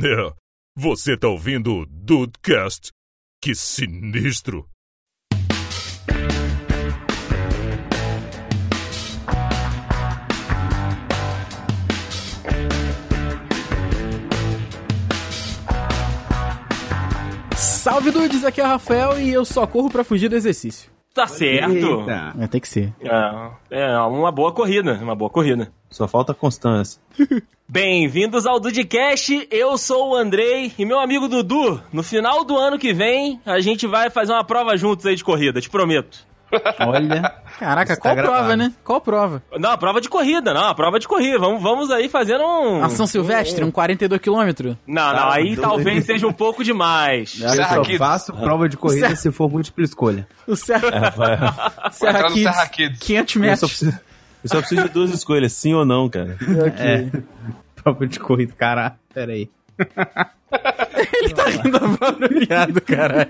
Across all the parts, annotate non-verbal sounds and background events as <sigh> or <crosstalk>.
É, você tá ouvindo o Dudecast? Que sinistro! Salve dudes, aqui é o Rafael e eu só corro pra fugir do exercício. Tá certo. É, tem que ser. É, é uma boa corrida, uma boa corrida. só falta constância. <laughs> Bem-vindos ao Dudcast, eu sou o Andrei e meu amigo Dudu. No final do ano que vem, a gente vai fazer uma prova juntos aí de corrida, te prometo. Olha, Caraca, Isso tá qual prova, gravado. né? Qual prova? Não, prova de corrida, não, prova de corrida. Vamos, vamos aí fazendo um. A São Silvestre, um 42 km? Não, não, Tá aí doido. talvez seja um pouco demais. eu Serra só Kids. faço prova de corrida Serra- se for múltipla escolha. O Serra, Vai <laughs> Serra Kids, Serra Kids. 500 Eu só, metros. preciso, eu só preciso de duas escolhas, sim ou não, cara. Ok. É. <laughs> Prova de corrida, cara. Pera aí. <laughs> Ele tá rindo apropriado, caralho.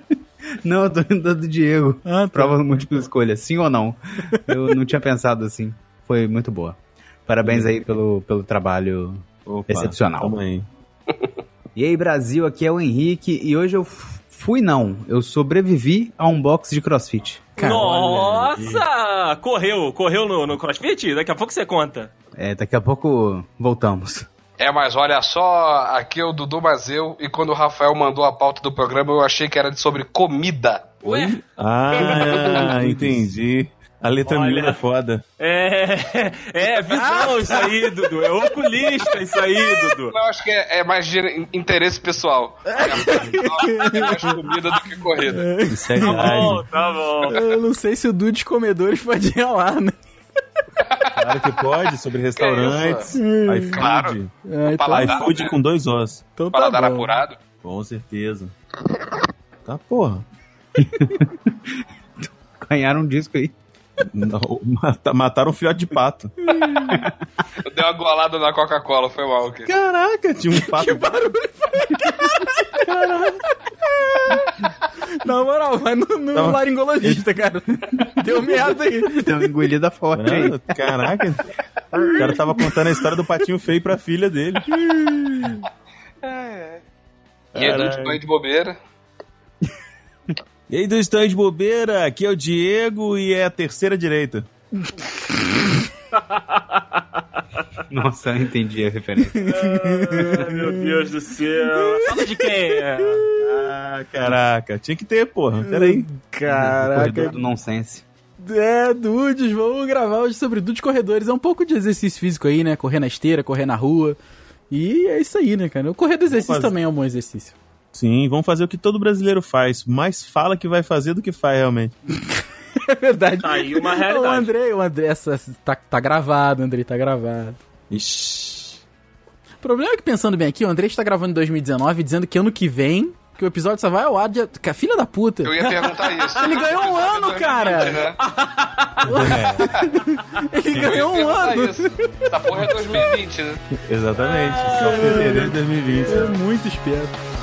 <laughs> Não, eu tô indo do Diego. Ah, tá. Prova múltipla escolha, sim ou não? Eu não tinha pensado assim. Foi muito boa. Parabéns aí pelo, pelo trabalho Opa, excepcional. Aí. E aí, Brasil, aqui é o Henrique e hoje eu fui não, eu sobrevivi a um box de crossfit. Nossa! Correu, correu no, no crossfit? Daqui a pouco você conta. É, daqui a pouco voltamos. É, mas olha só, aqui é o Dudu Mazeu, e quando o Rafael mandou a pauta do programa, eu achei que era de sobre comida. Ué? <laughs> Ah, <laughs> entendi. A letra Olha. miúda é foda. É, <laughs> é visão isso aí, Dudu. É oculista isso aí, Dudu. Eu acho que é, é mais de in- interesse pessoal. É mais comida do que corrida. Isso é Tá bom, tá bom. Eu não sei se o Dudes Comedores pode ir lá, né? Claro que pode, sobre restaurantes. iFood. Claro. Ah, então, iFood né? com dois ossos. então tá Paladar bom. apurado. Com certeza. Tá porra. <laughs> Ganharam um disco aí. Não, mata- <laughs> Mataram um filhote de pato. Eu dei uma golada na Coca-Cola, foi mal. Caraca, tinha um <laughs> pato. Na moral, vai no, no laringologista, cara. Deu merda aí. <laughs> Deu uma engolida forte aí. Mano, Caraca. O cara tava contando a história do patinho feio pra filha dele. E Edu de banho de bobeira. E aí, do stand de bobeira, aqui é o Diego e é a terceira direita. <laughs> Nossa, eu entendi a referência. Ai, <laughs> meu Deus do céu. Fala de quem? É. Ah, caraca, tinha que ter, porra. Peraí. Caraca. Corredor do nonsense. É, Dudes, vamos gravar hoje sobre Dudes Corredores. É um pouco de exercício físico aí, né? Correr na esteira, correr na rua. E é isso aí, né, cara? O correr do exercício também é um bom exercício. Sim, vamos fazer o que todo brasileiro faz. Mais fala que vai fazer do que faz, realmente. <laughs> É verdade. Tá aí uma O realidade. André, o André, essa, tá, tá gravado, André, tá gravado. Ixi. O problema é que, pensando bem aqui, o André está gravando em 2019, dizendo que ano que vem, que o episódio só vai ao ar. De... Que a filha da puta. Eu ia perguntar <laughs> isso. Ele ganhou um ano, 2020, cara. né? <laughs> Ele ganhou um ano. isso. Essa porra é 2020, né? Exatamente. Só fevereiro de 2020. É muito esperto.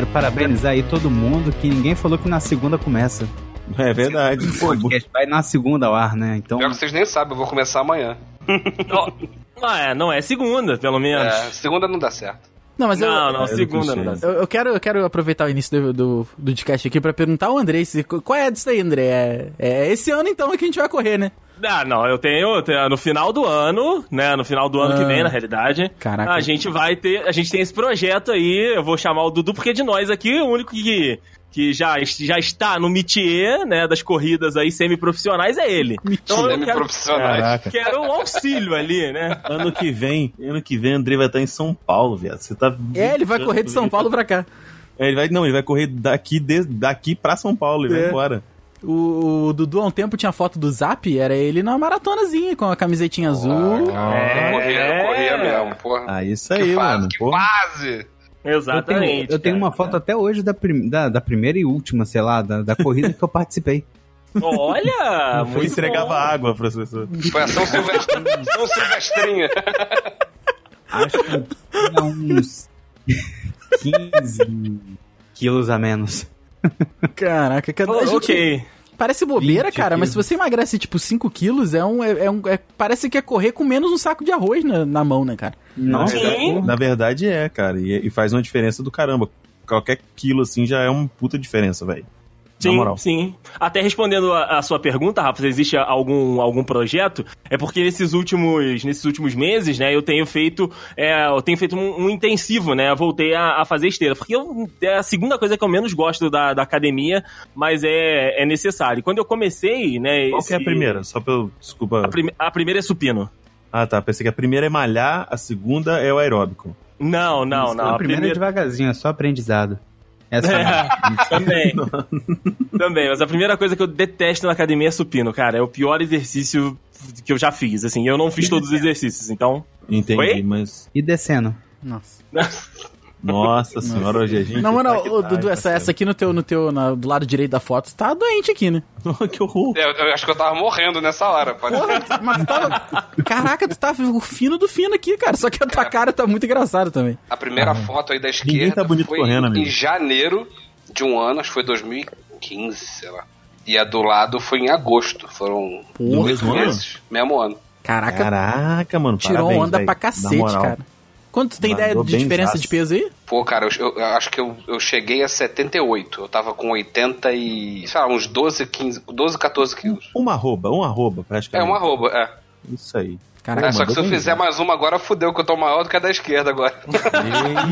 Quero parabenizar aí todo mundo que ninguém falou que na segunda começa. É verdade. O podcast vai na segunda ao ar, né? Então, Pior que vocês nem sabem, eu vou começar amanhã. <laughs> Não é, não é segunda, pelo menos. É, segunda não dá certo. Não, mas eu, não, não, É do segunda não dá clichê. eu, eu quero, eu quero aproveitar o início do, do, do podcast aqui pra perguntar ao André se, qual é disso aí, André? É, é esse ano então que a gente vai correr, né? Ah, não, eu tenho, eu tenho- no final do ano, né, no final do ano que Ah. vem, na realidade, Caraca. a gente vai ter, a gente tem esse projeto aí, eu vou chamar o Dudu, porque de nós aqui, o único que, que já, já está no métier, né, das corridas aí semi-profissionais é ele. Então quero, Semi-profissionais. Caraca. quero um auxílio ali, né? Ano que vem, ano que vem, André vai estar em São Paulo, viado. Você tá. É, ele vai correr de São Paulo pra cá. É, Ele vai, não, ele vai correr daqui, de, daqui pra São Paulo, ele É. vai embora. O, o Dudu há um tempo tinha foto do Zap, era ele na maratonazinha com a camisetinha azul. Eu corria, eu corria mesmo, porra. Ah, isso que aí, fase, mano. que fase! eu tenho, Exatamente. eu tenho cara. uma foto até hoje da, prim- da, da primeira e última, sei lá, da, da corrida que eu participei. <laughs> Olha! Foi muito entregava bom. água, professor. Foi a São, Silvestre, São Silvestrinha. Acho que tinha uns 15 quilos a menos. Caraca, cada Oh, gente- ok. Parece bobeira, 20 cara, mas se quilos. você emagrece tipo 5 quilos, é um. É, é um é- parece que é correr com menos um saco de arroz na, na mão, né, cara? Não, Sim. Na verdade é, cara. E, e faz uma diferença do caramba. Qualquer quilo assim já é uma puta diferença, velho. Sim, sim. Até respondendo a, a sua pergunta, Rafa, se existe algum, algum projeto, é porque nesses últimos, nesses últimos meses, né, eu tenho feito, é, eu tenho feito um, um intensivo, né, eu voltei a, a fazer esteira, porque eu- é a segunda coisa que eu menos gosto da, da academia, mas é, é necessário. E Quando eu comecei, né, Qual que é a esse- primeira? Só pra eu. Desculpa. A, prime- a primeira é supino. Ah, tá. Pensei que a primeira é malhar, a segunda é o aeróbico. Não, não, não. a A primeira é primeira... devagarzinho, é só aprendizado. Essa É, <laughs> também. também, mas a primeira coisa que eu detesto na academia é supino, cara. É o pior exercício que eu já fiz, assim. Eu não fiz todos os exercícios, então... Entendi, Oi? mas. E descendo. Nossa. <laughs> Nossa senhora, hoje a gente. Não, mano, tá tá, Dudu, tá essa, essa aqui no teu, no teu, na- do lado direito da foto, tá doente aqui, né? que horror. Eu, eu acho que eu tava morrendo nessa hora. Pode... Porra, mas tava. Caraca, tu tava o fino do fino aqui, cara. Só que a tua cara tá muito engraçada também. A primeira foto aí da Ninguém esquerda tá bonito foi correndo, em amigo. janeiro de um ano, acho que foi 2015, sei lá. E a do lado foi em agosto. Foram oito mesmo ano? meses. Mesmo ano. Caraca, Caraca, mano. tirou parabéns, onda velho. pra cacete, cara. Quanto tu tem Mandou ideia de diferença de peso aí? Pô, cara, eu, eu acho que eu, eu cheguei a 78. Eu tava com 80 e. sei lá, uns 12, 15, 12, 14 quilos. Uma arroba, um arroba, É praticamente. uma arroba, é. Isso aí. Caraca, É, só que se eu fizer mais uma agora, fudeu, que eu tô maior do que a da esquerda agora. <laughs>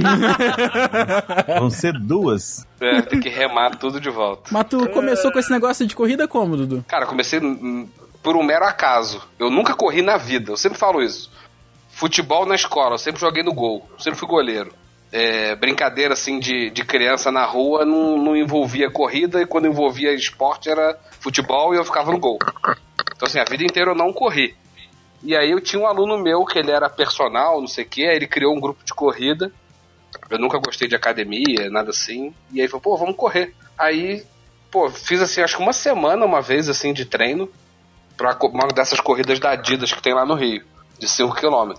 Vão ser duas. É, tem que remar tudo de volta. Mas tu começou com esse negócio de corrida como, Dudu? Cara, comecei por um mero acaso. Eu nunca corri na vida, eu sempre falo isso. Futebol na escola, eu sempre joguei no gol, sempre fui goleiro. É, brincadeira assim de, de criança na rua não, não envolvia corrida e quando envolvia esporte era futebol e eu ficava no gol. Então assim, a vida inteira eu não corri. E aí eu tinha um aluno meu que ele era personal, não sei o que, aí ele criou um grupo de corrida. Eu nunca gostei de academia, nada assim. E aí falou, pô, vamos correr. Aí, pô, fiz assim, acho que uma semana, uma vez assim, de treino co- uma dessas corridas da Adidas que tem lá no Rio, de 5 km.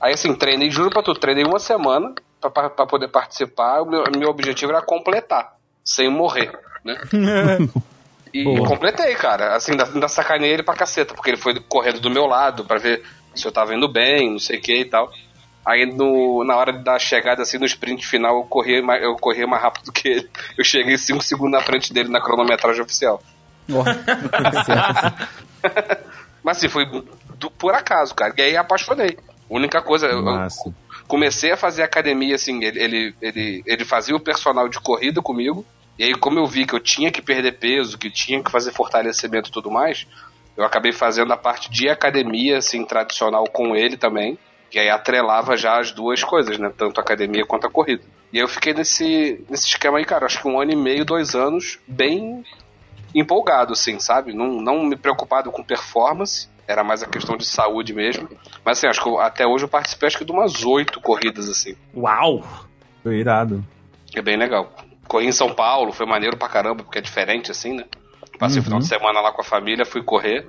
Aí assim, treinei, juro pra tu, treinei uma semana pra, poder participar. O meu, meu objetivo era completar, sem morrer, né? <laughs> E Boa. completei, cara. Assim, ainda, ainda sacanei ele pra caceta, porque ele foi correndo do meu lado pra ver se eu tava indo bem, não sei o que e tal. Aí no, na hora da chegada, assim, no sprint final, eu corri, mais, eu corri mais rápido que ele. Eu cheguei 5 segundos na frente dele na cronometragem oficial. <laughs> <laughs> Mas assim, foi do- por acaso, cara. E aí apaixonei. Única coisa, eu- eu Massa. comecei a fazer academia, assim, ele, ele, ele, ele fazia o personal de corrida comigo. E aí, como eu vi que eu tinha que perder peso, que tinha que fazer fortalecimento e tudo mais, eu acabei fazendo a parte de academia, assim, tradicional com ele também. E aí atrelava já as duas coisas, né? Tanto a academia quanto a corrida. E aí eu fiquei nesse, nesse esquema aí, cara, acho que um ano e meio, dois anos, bem empolgado, assim, sabe? Não, não me preocupado com performance, era mais a questão de saúde mesmo. Mas assim, acho que eu- até hoje eu participei acho que de umas oito corridas, assim. Uau! Foi irado. É bem legal. Corri em São Paulo, foi maneiro pra caramba, porque é diferente, assim, né? Passei o final Uhum. de semana lá com a família, fui correr.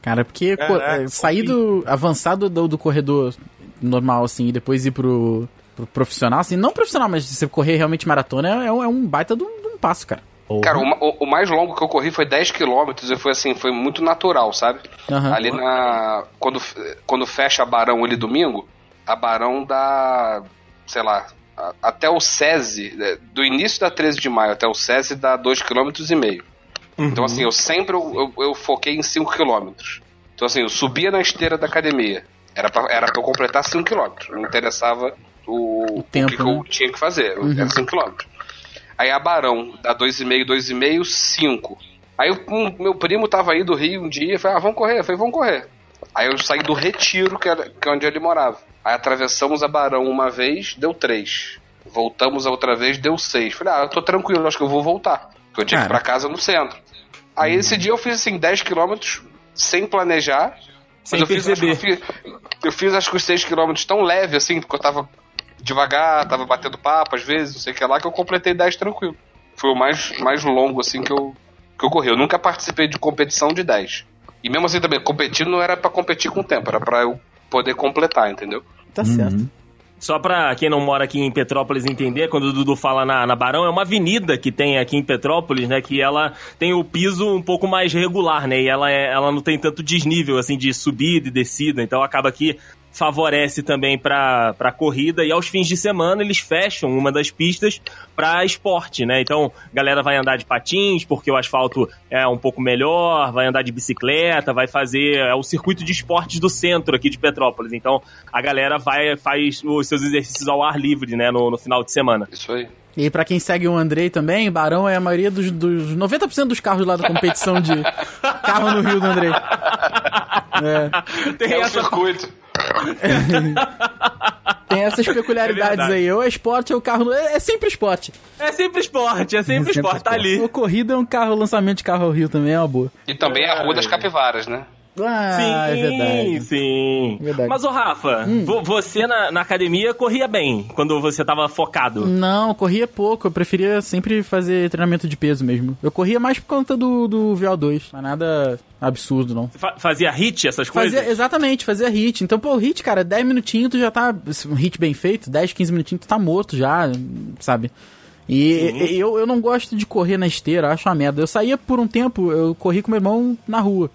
Cara, porque Caraca, é, sair do. avançar do, do corredor normal, assim, e depois ir pro, pro profissional, assim, não profissional, mas você correr realmente maratona é, um- é um baita de um, de um passo, cara. Cara, o, o- o mais longo que eu corri foi 10 km e foi assim, foi muito natural, sabe? Aham. Ali na. Quando, quando fecha a Barão ali domingo, a Barão dá. sei lá. a- Até o SESI, né, do início da 13 de maio até o SESI dá 2,5 km. Então, assim, eu sempre eu, eu- eu foquei em 5 km. Então, assim, eu subia na esteira da academia. Era pra, era pra eu completar 5 km. Não interessava o, O tempo, que, que né? eu tinha que fazer. Era 5 km. Aí a Barão dá 2,5, 2,5, 5. Aí o um, meu primo tava aí do Rio um dia falei, ah, vamos correr. Eu falei, vamos correr. Aí eu saí do Retiro, que, era, que é onde ele morava. Aí atravessamos a Barão uma vez, deu 3. Voltamos a outra vez, deu 6. Falei, ah, eu tô tranquilo, acho que eu vou voltar. Porque eu tinha que ir pra casa no centro. Aí esse dia eu fiz assim, 10 quilômetros sem planejar. Sem eu fiz, perceber. eu fiz, eu fiz acho que os 6 quilômetros tão leve assim, porque eu tava devagar, tava batendo papo às vezes, não sei o que lá, que eu completei 10 tranquilo. Foi o mais, mais longo assim que eu, que eu corri. Eu nunca participei de competição de 10. E mesmo assim também, competir não era pra competir com o tempo, era pra eu poder completar, entendeu? Tá certo. Só pra quem não mora aqui em Petrópolis entender, quando o Dudu fala na, na Barão, é uma avenida que tem aqui em Petrópolis, né? Que ela tem o piso um pouco mais regular, né? E ela, é, ela não tem tanto desnível, assim, de subida e descida. Então acaba que favorece também para pra corrida e aos fins de semana eles fecham uma das pistas para esporte, né? Então, a galera vai andar de patins porque o asfalto é um pouco melhor, vai andar de bicicleta, vai fazer é o circuito de esportes do centro aqui de Petrópolis. Então, a galera vai faz os seus exercícios ao ar livre, né, no, no final de semana. Isso aí. E pra quem segue o Andrei também, Barão é a maioria dos, dos 90% dos carros lá da competição de <laughs> carro no Rio do Andrei. É. Tem É o essa circuito. <laughs> Tem essas peculiaridades É aí. Ou é esporte ou carro. É, é sempre esporte. É sempre esporte, é sempre esporte, tá ali. Ou corrida é um carro, lançamento de carro ao Rio também é uma boa. E também a Rua das Capivaras, né? Ah, sim, é verdade. sim. Verdade. Mas, ô Rafa, vo- você na, na academia corria bem quando você tava focado. Não, corria pouco. Eu preferia sempre fazer treinamento de peso mesmo. Eu corria mais por conta do, do VO2. Mas nada absurdo, não. Fa- fazia hit, essas coisas? Fazia, exatamente, fazia hit. Então, pô, o hit, cara, 10 minutinhos tu já tá. Um hit bem feito, 10, 15 minutinhos tu tá morto já, sabe? E e- eu, eu não gosto de correr na esteira, acho uma merda. Eu saía por um tempo, eu corri com meu irmão na rua.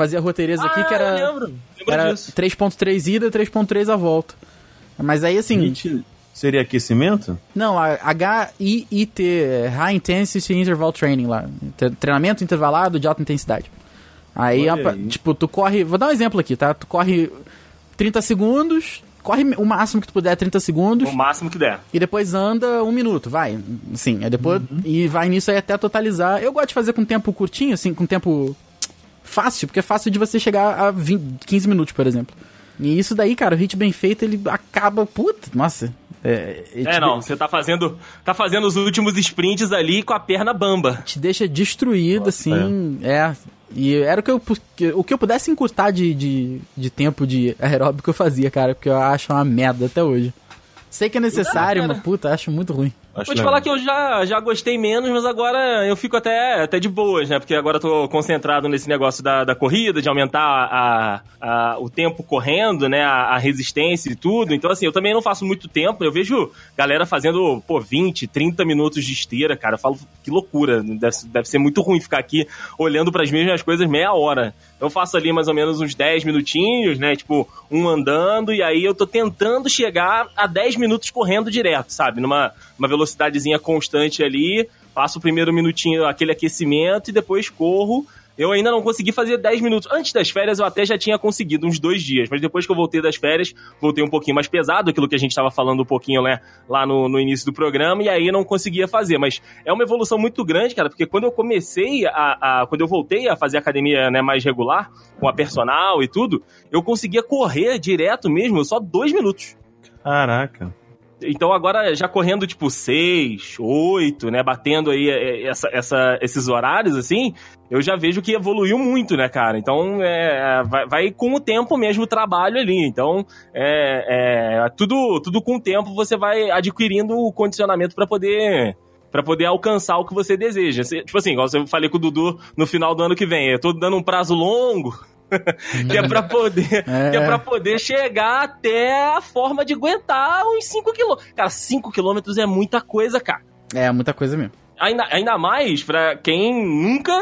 Fazia a roteireza aqui que Ah, era. eu lembro. Lembro Era disso. 3.3 ida, 3.3 a volta. Mas aí assim. Seria aquecimento? Não, HIIT, é High Intensity Interval Training lá. Tre- Treinamento intervalado de alta intensidade. Aí, aí. tipo, tu corre. Vou dar um exemplo aqui, tá? Tu corre 30 segundos, corre o máximo que tu puder, 30 segundos, O máximo que der. e depois anda um minuto, vai. Sim, aí depois. E vai nisso aí até totalizar. Eu gosto de fazer com tempo curtinho, assim, com tempo fácil, porque é fácil de você chegar a 20, 15 minutos, por exemplo. E isso daí, cara, o hit bem feito, ele acaba. Puta, nossa. É, É, te não, você tá fazendo, tá fazendo os últimos sprints ali com a perna bamba. te deixa destruído, assim. É. E era o que eu, o que eu pudesse encurtar de, de, de tempo de aeróbico eu fazia, cara, porque eu acho uma merda até hoje. Sei que é necessário, mas puta, acho muito ruim. Acho Vou te legal. falar que eu já, já gostei menos, mas agora eu fico até, até de boas, né? Porque agora eu tô concentrado nesse negócio da, da corrida, de aumentar a, a- o tempo correndo, né? A, a resistência e tudo. Então, assim, eu também não faço muito tempo. Eu vejo galera fazendo, pô, 20, 30 minutos de esteira, cara. Eu falo, que loucura. Deve, deve ser muito ruim ficar aqui olhando para as mesmas coisas meia hora. Eu faço ali mais ou menos uns 10 minutinhos, né? Tipo, um andando, e aí eu tô tentando chegar a 10 minutos correndo direto, sabe? Numa uma velocidadezinha constante ali, faço o primeiro minutinho, aquele aquecimento, e depois corro. Eu ainda não consegui fazer 10 minutos. Antes das férias eu até já tinha conseguido uns dois dias, mas depois que eu voltei das férias, voltei um pouquinho mais pesado, aquilo que a gente estava falando um pouquinho né, lá no, no início do programa, e aí não conseguia fazer. Mas é uma evolução muito grande, cara, porque quando eu comecei a. a- quando eu voltei a fazer academia né, mais regular, com a personal e tudo, eu conseguia correr direto mesmo, só dois minutos. Caraca. Então agora já correndo tipo 6, 8, né, batendo aí é, essa, essa- esses horários assim, eu já vejo que evoluiu muito, né, cara? Então é, vai, vai com o tempo mesmo o trabalho ali. Então é, é, tudo, tudo com o tempo você vai adquirindo o condicionamento para poder Pra poder alcançar o que você deseja. Tipo assim, igual eu falei com o Dudu no final do ano que vem. Eu tô dando um prazo longo, que é pra poder, <laughs> É. que é pra poder chegar até a forma de aguentar uns 5 quilômetros. Cara, 5 quilômetros é muita coisa, cara. É, muita coisa mesmo. Ainda, ainda mais pra quem nunca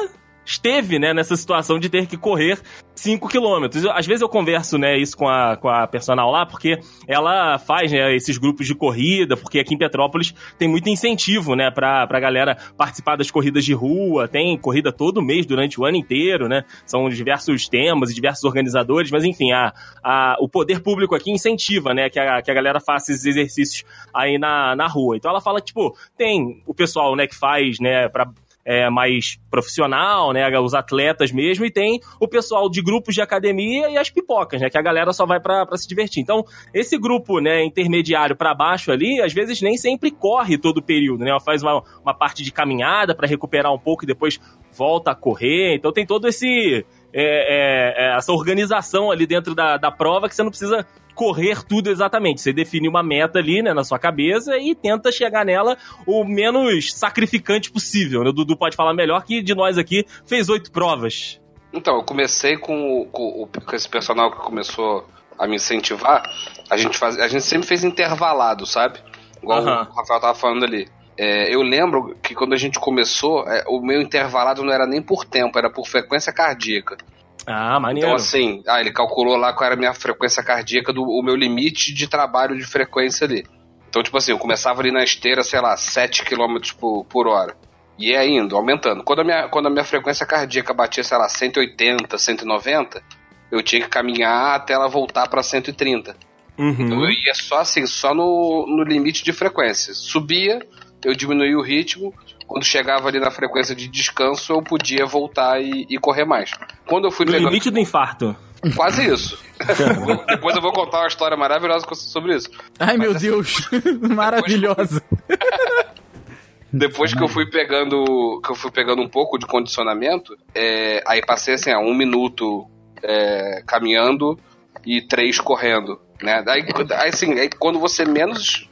esteve, né, nessa situação de ter que correr 5 quilômetros. Às vezes eu converso, né, isso com a, com a personal lá, porque ela faz, né, esses grupos de corrida, porque aqui em Petrópolis tem muito incentivo, né, pra, pra galera participar das corridas de rua, tem corrida todo mês, durante o ano inteiro, né, são diversos temas e diversos organizadores, mas enfim, a, a, o poder público aqui incentiva, né, que a, que a galera faça esses exercícios aí na, na rua. Então ela fala, tipo, tem o pessoal, né, que faz, né, pra é, mais profissional, né? Os atletas mesmo, e tem o pessoal de grupos de academia e as pipocas, né? Que a galera só vai pra se divertir. Então, esse grupo, né, intermediário pra baixo ali, às vezes nem sempre corre todo o período, né? Ela faz uma, uma parte de caminhada pra recuperar um pouco e depois volta a correr. Então tem todo esse é, é, é, essa organização ali dentro da, da prova que você não precisa correr tudo exatamente. Você define uma meta ali, né, na sua cabeça e tenta chegar nela o menos sacrificante possível. Né? O Dudu pode falar melhor que de nós aqui fez oito provas. Então, eu comecei com, com, com esse personal que começou a me incentivar. A gente, faz, a gente sempre fez intervalado, sabe? Igual Aham. o Rafael tava falando ali. É, eu lembro que quando a gente começou, é, o meu intervalado não era nem por tempo, era por frequência cardíaca. Ah, maneiro. Então, assim, ah, ele calculou lá qual era a minha frequência cardíaca, do, o meu limite de trabalho de frequência ali. Então, tipo assim, eu começava ali na esteira, sei lá, 7 km por, por hora. E ia indo, aumentando. Quando a, minha, quando a minha frequência cardíaca batia, sei lá, 180, 190, eu tinha que caminhar até ela voltar pra 130. Então Uhum. eu ia só assim, só no, no limite de frequência. Subia, eu diminuía o ritmo. Quando chegava ali na frequência de descanso, eu podia voltar e, e correr mais. Quando eu fui No pegando. limite do infarto. Quase isso. <laughs> Depois eu vou contar uma história maravilhosa sobre isso. Ai, meu Deus. Maravilhosa. <laughs> Depois que eu fui pegando. Que eu fui pegando um pouco de condicionamento, é, aí passei assim, ó, um minuto é, caminhando e três correndo. Né? Aí, aí, assim, aí quando você menos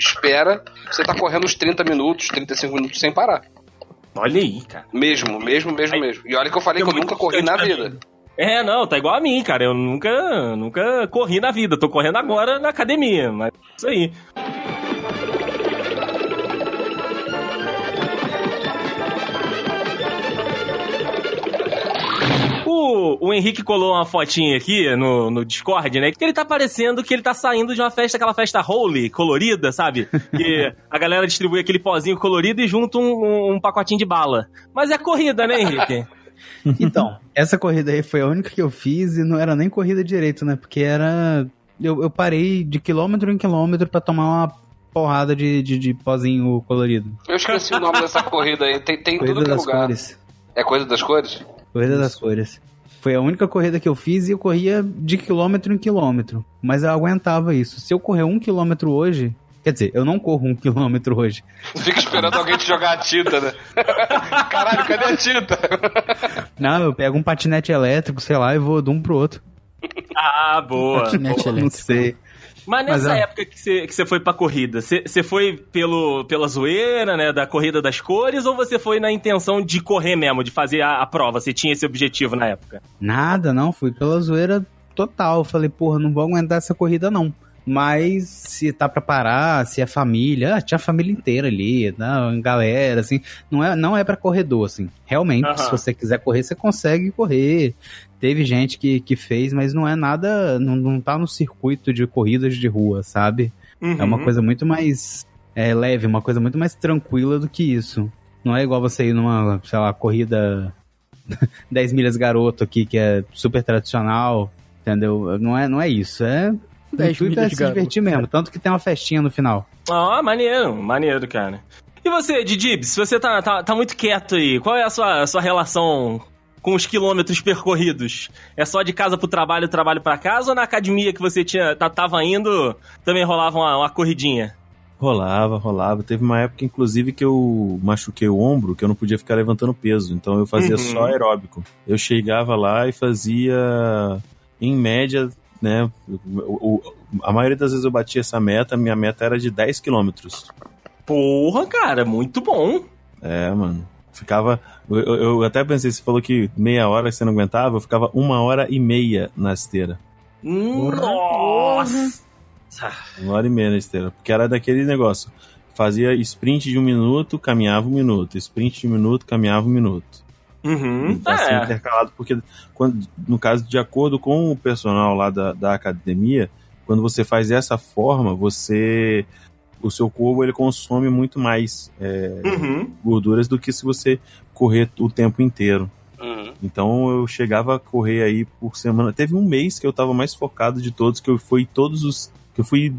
espera, você tá correndo uns 30 minutos, 35 minutos sem parar. Olha aí, cara. Mesmo, mesmo, mesmo, Aí- mesmo. E olha que eu falei É que eu nunca corri na vida. É, não, tá igual a mim, cara. Eu nunca, nunca corri na vida. Tô correndo agora na academia, mas isso aí. O, o Henrique colou uma fotinha aqui no, no Discord, né? Que ele tá parecendo que ele tá saindo de uma festa, aquela festa holy, colorida, sabe? Que a galera distribui aquele pozinho colorido e junta um, um pacotinho de bala. Mas é corrida, né, Henrique? <laughs> Então, essa corrida aí foi a única que eu fiz e não era nem corrida direito, né? Porque era. Eu, eu parei de quilômetro em quilômetro pra tomar uma porrada de, de, de pozinho colorido. Eu esqueci o nome dessa corrida aí. Tem, tem em tudo Corrida que é das lugar. cores. É coisa das cores? Corrida das cores. Foi a única corrida que eu fiz e eu corria de quilômetro em quilômetro. Mas eu aguentava isso. Se eu correr um quilômetro hoje. Quer dizer, eu não corro um <laughs> quilômetro hoje. Fica esperando alguém te jogar a tinta, né? <laughs> Caralho, cadê a tinta? Não, eu pego um patinete elétrico, sei lá, e vou de um pro outro. Ah, boa. Patinete boa. Não elétrico. sei. Mas nessa Mas, é. época que você, que foi pra corrida, você, você foi pelo, pela zoeira, né, da corrida das cores, ou você foi na intenção de correr mesmo, de fazer a, a prova? Você tinha esse objetivo na época? Nada, não. Fui pela zoeira total. Falei, porra, não vou aguentar essa corrida, não. Mas se tá pra parar, se é família, ah, tinha a família inteira ali, né, galera, assim, não é, não é pra corredor, assim. Realmente, se você quiser correr, você consegue correr. Teve gente que, que fez, mas não é nada, não, não tá no circuito de corridas de rua, sabe? É uma Uhum. coisa muito mais é, leve, uma coisa muito mais tranquila do que isso. Não é igual você ir numa, sei lá, corrida <laughs> 10 milhas garoto aqui, que é super tradicional, entendeu? Não é, não é isso. É. <laughs> O 10 intuito é se garoto. divertir mesmo. Tanto que tem uma festinha no final. Ah, maneiro, maneiro, cara. E você, Didibs, você tá, tá, tá muito quieto aí. Qual é a sua, a sua relação com os quilômetros percorridos? É só de casa pro trabalho, trabalho pra casa, ou na academia que você tinha, tá, tava indo, também rolava uma, uma corridinha? Rolava, rolava. Teve uma época, inclusive, que eu machuquei o ombro, que eu não podia ficar levantando peso. Então eu fazia Uhum. só aeróbico. Eu chegava lá e fazia, em média, né? o- o- a maioria das vezes eu batia essa meta, minha meta era de 10 quilômetros. Porra, cara, muito bom. É, mano. Ficava. Eu, eu- eu até pensei, você falou que meia hora você não aguentava, eu ficava uma hora e meia na esteira. Nossa! Uma hora e meia na esteira. Porque era daquele negócio. Fazia sprint de um minuto, caminhava um minuto. Sprint de um minuto, caminhava um minuto. Uhum. Assim, É. intercalado, porque quando, no caso, de acordo com o personal lá da, da academia, quando você faz dessa forma, você. O seu corpo ele consome muito mais é, Uhum. gorduras do que se você correr o tempo inteiro. Uhum. Então eu chegava a correr aí por semana. Teve um mês que eu tava mais focado de todos, que eu fui todos os. que eu fui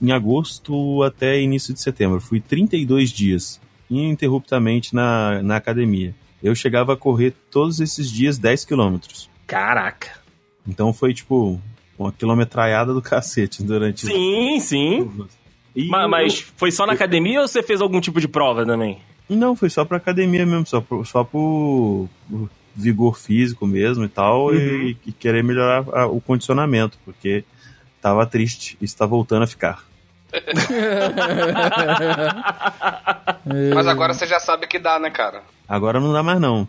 em agosto até início de setembro. Eu fui 32 dias, ininterruptamente na, na academia. Eu chegava a correr todos esses dias 10 quilômetros. Caraca. Então foi tipo uma quilometraiada do cacete durante Sim, sim. Ma- eu- Mas foi só na academia ou você fez algum tipo de prova também? Não, foi só pra academia mesmo, só, pro- só por, por vigor físico mesmo e tal, Uhum. e, e querer melhorar a- o condicionamento, porque tava triste e está voltando a ficar. <laughs> Mas agora você já sabe que dá, né, cara? Agora não dá mais não.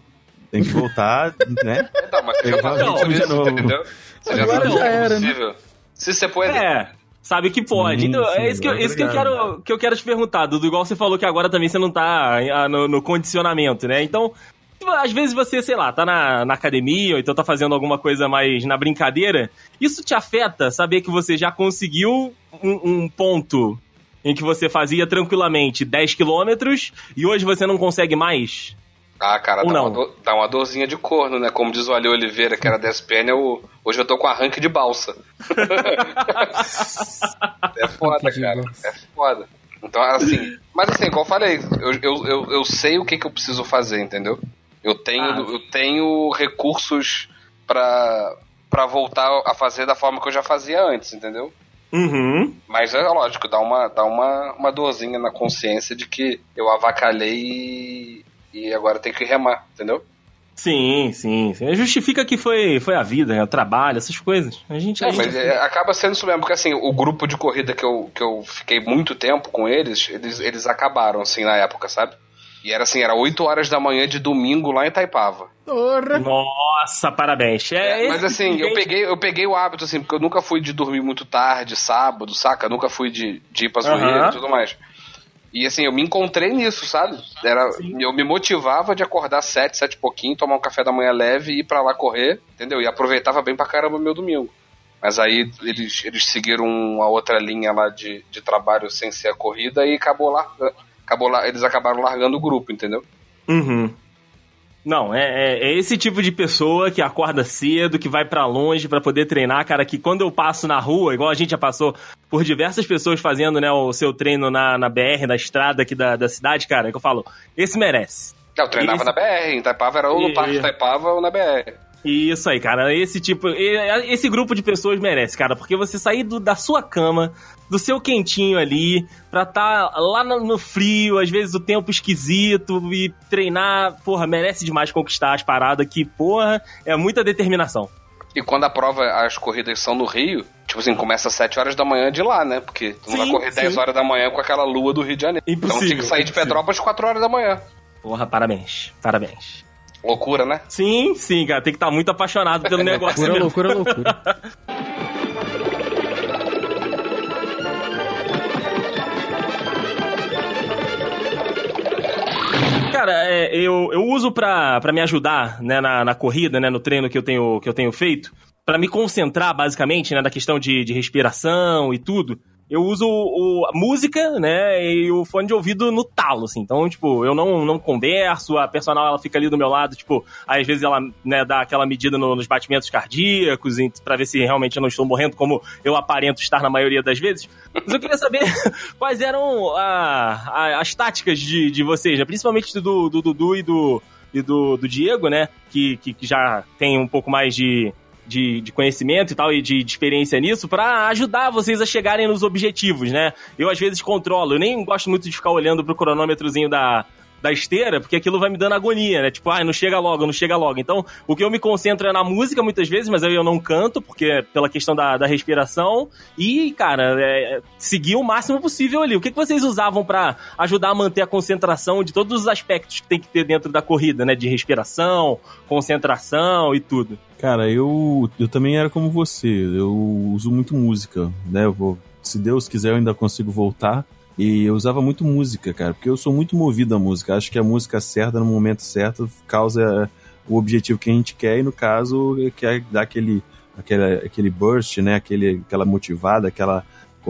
Tem que voltar, né? Então, mas você já passou por isso, novo. entendeu? Você já Agora sabe que já é era, né? possível. Se você pode. É, sabe que pode. Sim, então, sim, é isso que, eu, isso que eu quero que eu quero te perguntar, Dudu. Igual você falou que agora também você não tá ah, no, no condicionamento, né? Então, às vezes você, sei lá, tá na, na academia ou então tá fazendo alguma coisa mais na brincadeira. Isso te afeta saber que você já conseguiu um, um ponto em que você fazia tranquilamente 10 quilômetros e hoje você não consegue mais? Ah, cara, dá não? uma, dor- dá uma dorzinha de corno, né? Como diz o Ale Oliveira, que era da SPN, eu, hoje eu tô com arranque de balsa. <laughs> é foda, cara. É foda. Então, assim, mas assim, igual eu falei, eu, eu, eu, eu sei o que, que eu preciso fazer, entendeu? Eu tenho, Ah. eu tenho recursos pra, pra voltar a fazer da forma que eu já fazia antes, entendeu? Uhum. Mas é lógico, dá uma, dá uma, uma dorzinha na consciência de que eu avacalhei e, e agora tem que remar, entendeu? Sim, sim, sim. Justifica que foi, foi a vida, né? o trabalho, essas coisas. A gente. a É, gente- mas é, acaba sendo isso mesmo, porque assim, o grupo de corrida que eu, que eu fiquei muito tempo com eles, eles, eles acabaram, assim, na época, sabe? E era assim, era 8 horas da manhã de domingo lá em Taipava. Porra. Nossa, parabéns. É, É, mas assim, eu peguei, eu peguei o hábito, assim, porque eu nunca fui de dormir muito tarde, sábado, saca? Nunca fui de, de ir pra zoeira e tudo mais. E assim, eu me encontrei nisso, sabe? Era, eu me motivava de acordar sete, sete e pouquinho, tomar um café da manhã leve e ir pra lá correr, entendeu? E aproveitava bem pra caramba o meu domingo. Mas aí eles, eles seguiram uma outra linha lá de, de trabalho sem ser a corrida e acabou lá. Acabou lá, eles acabaram largando o grupo, entendeu? Uhum. Não, é, é- é esse tipo de pessoa que acorda cedo, que vai pra longe pra poder treinar, cara, que quando eu passo na rua, igual a gente já passou por diversas pessoas fazendo, né, o seu treino na, na BR, na estrada aqui da, da cidade, cara, que eu falo, esse merece. Eu treinava Isso. na BR, em Taipava era ou no E- Parque Taipava ou na BR. Isso aí, cara. Esse tipo. Esse grupo de pessoas merece, cara. Porque você sair do- da sua cama, do seu quentinho ali, pra tá lá no, frio, às vezes o tempo esquisito, e treinar, porra, merece demais conquistar as paradas que, porra, é muita determinação. E quando a prova, as corridas são no Rio, tipo assim, começa às 7 horas da manhã de lá, né? Porque tu não vai Sim, correr 10 sim. horas da manhã com aquela lua do Rio de Janeiro. Impossível, Então tinha que sair de. Petrópolis 4 horas da manhã. Porra, parabéns. Parabéns. Loucura, né? Sim, sim, cara. Tem que estar muito apaixonado pelo <laughs> negócio Loucura, mesmo. loucura, loucura. Cara, é, eu, eu uso pra, pra me ajudar, né, na, na corrida, né, no treino que eu tenho, que eu tenho feito, pra me concentrar, basicamente, né, na questão de, de respiração e tudo. Eu uso o, a música, né, e o fone de ouvido no talo, assim. Então, tipo, eu não, não converso, a personal, ela fica ali do meu lado, tipo, às vezes ela, né, dá aquela medida no- nos batimentos cardíacos, pra ver se realmente eu não estou morrendo, como eu aparento estar na maioria das vezes. Mas eu queria saber <laughs> quais eram a- a- as táticas de, de vocês, né? principalmente do, do Dudu e do, e do, do Diego, né? Que, que, que já tem um pouco mais de, de, de conhecimento e tal, e de, de experiência nisso, pra ajudar vocês a chegarem nos objetivos, né? Eu às vezes controlo, eu nem gosto muito de ficar olhando pro cronômetrozinho da, da esteira, porque aquilo vai me dando agonia, né? Tipo, ah, não chega logo, não chega logo. Então, o que eu me concentro é na música muitas vezes, mas aí eu não canto, porque é pela questão da, da respiração. E, cara, é, seguir o máximo possível ali. O que, que vocês usavam pra ajudar a manter a concentração de todos os aspectos que tem que ter dentro da corrida, né? De respiração, concentração e tudo. Cara, eu, eu também era como você. Eu uso muito música, né? Eu vou, se Deus quiser, eu ainda consigo voltar. E eu usava muito música, cara, porque eu sou muito movido à música. Acho que a música certa, no momento certo, causa o objetivo que a gente quer, e no caso, que é dar aquele, aquele, aquele burst, né? Aquele, aquela motivada, aquela,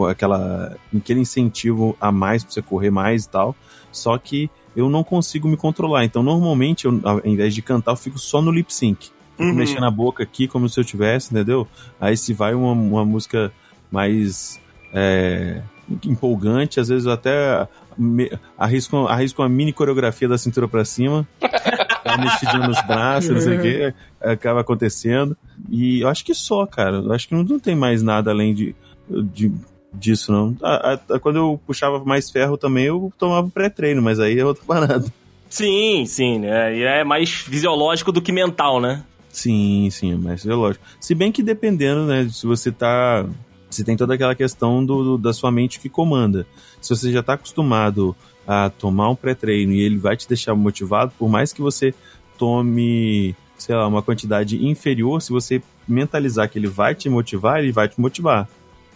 aquela, aquele incentivo a mais pra você correr mais e tal. Só que eu não consigo me controlar. Então, normalmente, eu, ao invés de cantar, eu fico só no lip sync. Fico Uhum. mexendo a boca aqui como se eu tivesse, entendeu? Aí se vai uma, uma música mais é, empolgante, às vezes até me, arrisco, arrisco uma mini coreografia da cintura pra cima, <laughs> uma mexidinha nos braços, não sei o que, acaba acontecendo. E eu acho que só, cara. Eu acho que não, não tem mais nada além de, de disso, não. A- a- a- quando eu puxava mais ferro também, eu tomava pré-treino, mas aí é outra <laughs> parada. Sim, sim, né? E é mais fisiológico do que mental, né? Sim, sim, é mais lógico. Se bem que dependendo, né, se você tá. Você tem toda aquela questão do, do- da sua mente que comanda. Se você já tá acostumado a tomar um pré-treino e ele vai te deixar motivado, por mais que você tome, sei lá, uma quantidade inferior, se você mentalizar que ele vai te motivar, ele vai te motivar.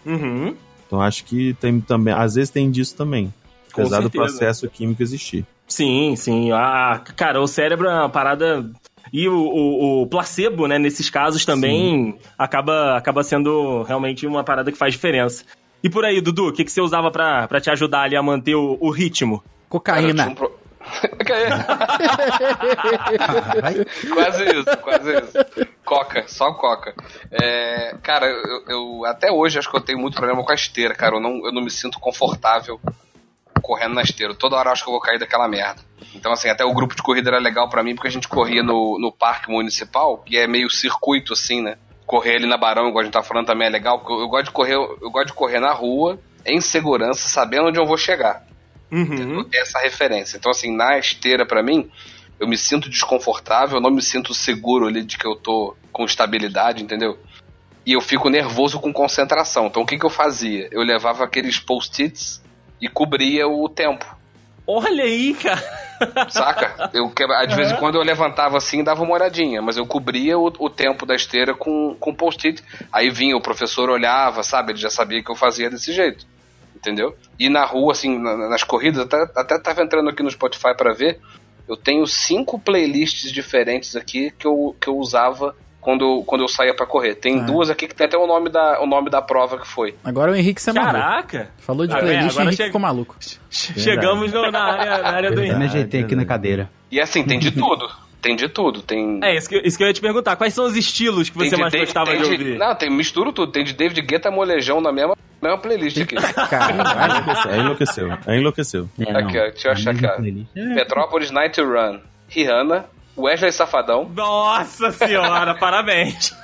Uhum. Então acho que tem também, às vezes tem disso também. Apesar do processo químico existir. Sim, sim. Ah, cara, o cérebro é uma parada. E o, o, o placebo, né, nesses casos também acaba, acaba sendo realmente uma parada que faz diferença. E por aí, Dudu, o que, que você usava pra, pra te ajudar ali a manter o, o ritmo? Cocaína. pro- <laughs> quase isso, quase isso. Coca, só coca. É, cara, eu, eu- até hoje acho que eu tenho muito problema com a esteira, cara. Eu não, eu não me sinto confortável correndo na esteira. Toda hora eu acho que eu vou cair daquela merda. Então, assim, até o grupo de corrida era legal pra mim, porque a gente corria no, no parque municipal, e é meio circuito, assim, né? Correr ali na Barão, igual a gente tá falando, também é legal, porque eu, eu gosto de correr, eu gosto de correr na rua, em segurança, sabendo onde eu vou chegar Uhum. essa referência. Então, assim, na esteira, pra mim, eu me sinto desconfortável, eu não me sinto seguro ali de que eu tô com estabilidade, entendeu? E eu fico nervoso com concentração. Então, o que, que eu fazia? Eu levava aqueles post-its e cobria o tempo, Olha aí, cara. saca? Eu, de vez em quando eu levantava assim e dava uma olhadinha, mas eu cobria o, o tempo da esteira com, com post-it. Aí vinha, o professor olhava, sabe? Ele já sabia que eu fazia desse jeito. Entendeu? E na rua, assim, na- nas corridas, até, até tava entrando aqui no Spotify pra ver. Eu tenho cinco playlists diferentes aqui que eu, que eu usava quando, quando eu saía pra correr. Tem Ah. duas aqui que tem até o nome da, o nome da prova que foi. Agora o Henrique se amarrou. Caraca. Falou de Ah, é, playlist, o agora Henrique chega- ficou maluco. <laughs> Chegamos no- na área, na área do Eu me Henrique. ajeitei aqui na cadeira. E assim, tem de tudo. Tem de tudo. Tem. É, isso que, isso que eu ia te perguntar. Quais são os estilos que tem você mais David- gostava tem de ouvir? Não, tem misturo tudo. Tem de David Guetta e Molejão na mesma, mesma playlist aqui. <laughs> Caralho. Aí enlouqueceu, aí enlouqueceu. É, Aqui, ó, deixa eu achar aqui, ó. playlist. É, Petrópolis Night Run. Rihanna. Wesley Safadão. Nossa senhora, <laughs> parabéns.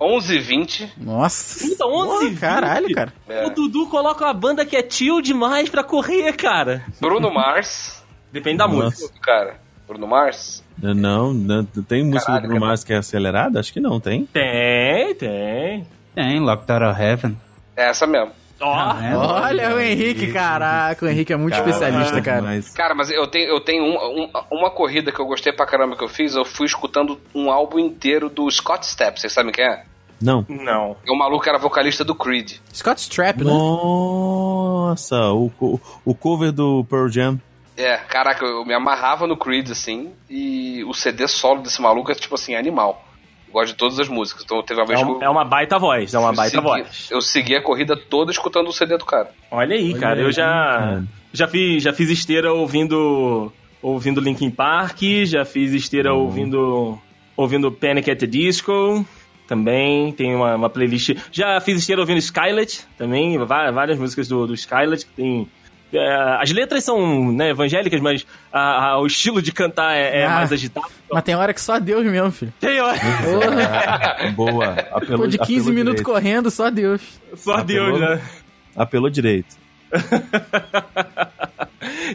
11 e 20. Nossa. Puta, 11, Porra, Caralho, 20. cara. É. O Dudu coloca uma banda que é chill demais pra correr, cara. Bruno Mars. Depende da Nossa. música. Cara, Bruno Mars. Não, não tem música Caralho, do Bruno. Mars que é acelerada? Acho que não, tem. Tem, tem. Tem, Locked Out of Heaven. É essa mesmo. Ó, É, Olha o Henrique, caraca. O Henrique é muito especialista, cara. Mas, Cara, mas eu tenho, eu tenho um- um- uma corrida que eu gostei pra caramba que eu fiz. Eu fui escutando um álbum inteiro do Scott Stepp. Vocês sabem quem é? não. não. É o maluco que era vocalista do Creed. Scott Strap, né? Nossa, o, co- o cover do Pearl Jam. É, caraca, eu me amarrava no Creed, assim, e o CD solo desse maluco é, tipo assim, animal. Gosto de todas as músicas. Então teve uma É, vez que um- eu, é uma baita voz, é uma eu baita segui, voz. eu segui a corrida toda escutando o CD do cara. Olha aí, cara, aí, eu já cara. já fiz, já fiz esteira ouvindo ouvindo Linkin Park, já fiz esteira ouvindo ouvindo Panic at the Disco. Também tem uma, uma playlist. Já fiz esteira ouvindo Skylet, também, va- várias músicas do, do Skylet que tem. É, as letras são né, evangélicas, mas a- a- o estilo de cantar é, é Ah. mais agitado. Mas tem hora que só Deus mesmo, filho. Tem, Ah, boa. <laughs> Apelou, Pô, de 15 apelou minutos direito. correndo, só Deus. só Deus, Apelou? né? Apelou direito. <laughs>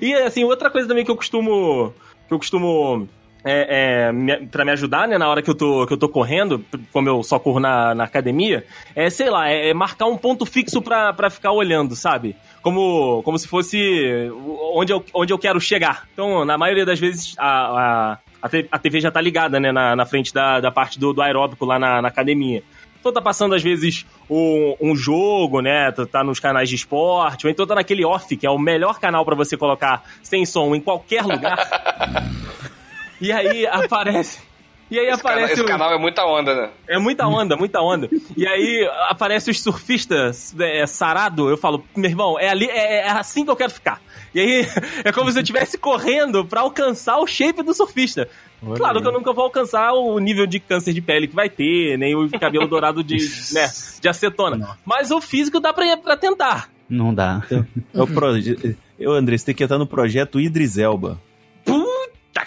e assim, outra coisa também que eu costumo. Que eu costumo. É, é, pra me ajudar, né, na hora que eu tô, que eu tô correndo, como eu só corro na, na academia, é, sei lá, é, é marcar um ponto fixo pra, ficar olhando, sabe? Como, como se fosse onde eu, onde eu quero chegar. Então, na maioria das vezes, a, a, a, TV já tá ligada, né, na, na frente da, da parte do, do aeróbico lá na, na academia. Então tá passando, às vezes, um, um jogo, né? Tá, tá nos canais de esporte, ou então tá naquele off, que é o melhor canal pra você colocar sem som em qualquer lugar. <laughs> e aí aparece. E aí Esse, aparece. esse o- canal é muita onda, né? é muita onda, muita onda. E aí aparece os surfistas é, sarado, eu falo, meu irmão, é ali, é, é assim que eu quero ficar. E aí <laughs> é como se eu estivesse correndo pra alcançar o shape do surfista. Olha claro aí. que eu nunca vou alcançar o nível de câncer de pele que vai ter, nem o cabelo dourado de, <laughs> né, de acetona. Mas o físico dá pra, pra tentar. Não dá. É o proje... Eu, André, você tem que estar no projeto Idris Elba.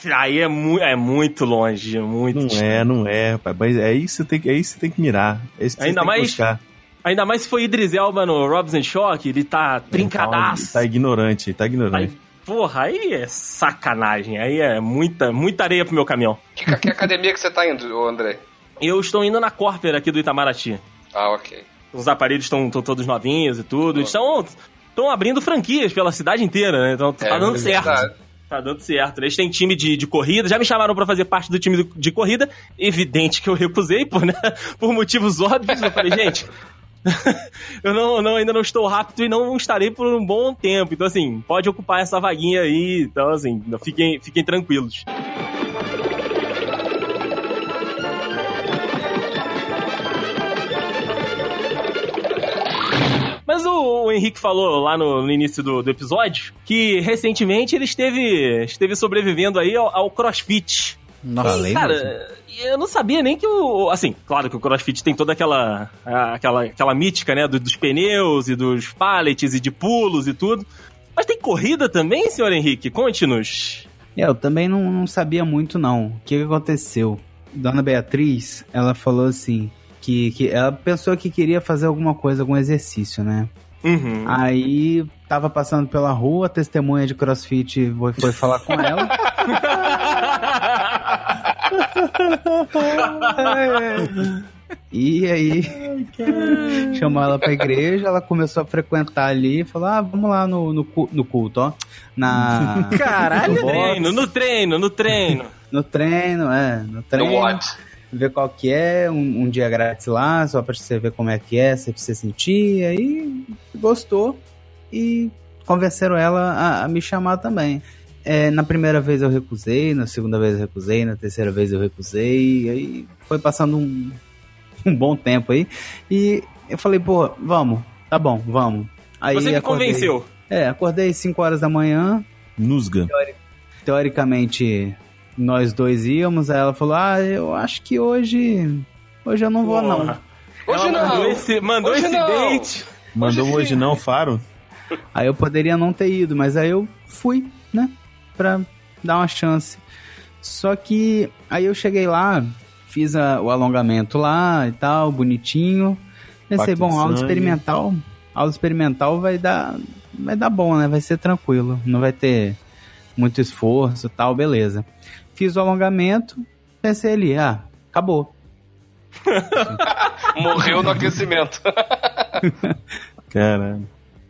Que- aí é, mu é muito longe, muito Não é, não é, rapaz. Mas é isso que você tem, que- é isso que você tem que mirar. É isso que você Ainda tem mais- que buscar. Ainda mais se foi Idris Elba no Robson Shock, ele tá trincadaço. Tá ignorante, tá Tá ignorante. porra, aí é sacanagem. Aí é muita, muita areia pro meu caminhão. Que, que academia que você tá indo, ô André? Eu estou indo na Corper aqui do Itamaraty. Ah, ok. Os aparelhos estão todos novinhos e tudo. Estão estão abrindo franquias pela cidade inteira, né? Então tá É, dando é certo. verdade. Tá dando certo. Eles têm time de, de corrida, já me chamaram pra fazer parte do time de corrida. Evidente que eu recusei, por, né? <laughs> por motivos óbvios. Eu falei, gente, <laughs> eu não, não- ainda não estou rápido e não estarei por um bom tempo. Então, assim, pode ocupar essa vaguinha aí. Então, assim, fiquem, fiquem tranquilos. Mas o, o Henrique falou lá no, no início do, do episódio que recentemente ele esteve, esteve sobrevivendo aí ao, ao CrossFit. Nossa. Falei Cara, eu não sabia nem que o. Assim, claro que o CrossFit tem toda aquela. aquela, aquela mítica, né? do- dos pneus e dos pallets e de pulos e tudo. Mas tem corrida também, senhor Henrique? Conte-nos. É, eu também não, não sabia muito, não. O que, que aconteceu? Dona Beatriz, ela falou assim, que, que ela pensou que queria fazer alguma coisa, algum exercício, né? Uhum. Aí tava passando pela rua, a testemunha de crossfit foi, foi falar com ela. <laughs> e aí chamou ela pra igreja, ela começou a frequentar ali, falou: Ah, vamos lá no, no, no culto, ó. Na, Caralho. No treino, no treino, no treino. no treino, é, no No treino. Ver qual que é, um, um dia grátis lá, só pra você ver como é que é, se você sentir, aí gostou e convenceram ela a, a me chamar também. É, na primeira vez eu recusei, na segunda vez eu recusei, na terceira vez eu recusei, aí foi passando um, <laughs> um bom tempo aí, e eu falei, pô, vamos, tá bom, vamos. Aí Você me acordei- convenceu. É, acordei 5 horas da manhã, Nusga. teoricamente nós dois íamos, aí ela falou: Ah, eu acho que hoje. Hoje eu não vou, não. Porra. Hoje Ela mandou não. esse, mandou Hoje esse não. date. Mandou Hoje hoje não, Faro? Aí eu poderia não ter ido, mas aí eu fui, né? Pra dar uma chance. Só que aí eu cheguei lá, fiz a- o alongamento lá e tal, bonitinho. Pensei, Pacto bom, aula sangue. experimental. Aula experimental vai dar. Vai dar bom, né? Vai ser tranquilo. Não vai ter muito esforço e tal, beleza. Fiz o alongamento, pensei ali, ah, acabou. <laughs> Morreu no aquecimento. <laughs> Caralho.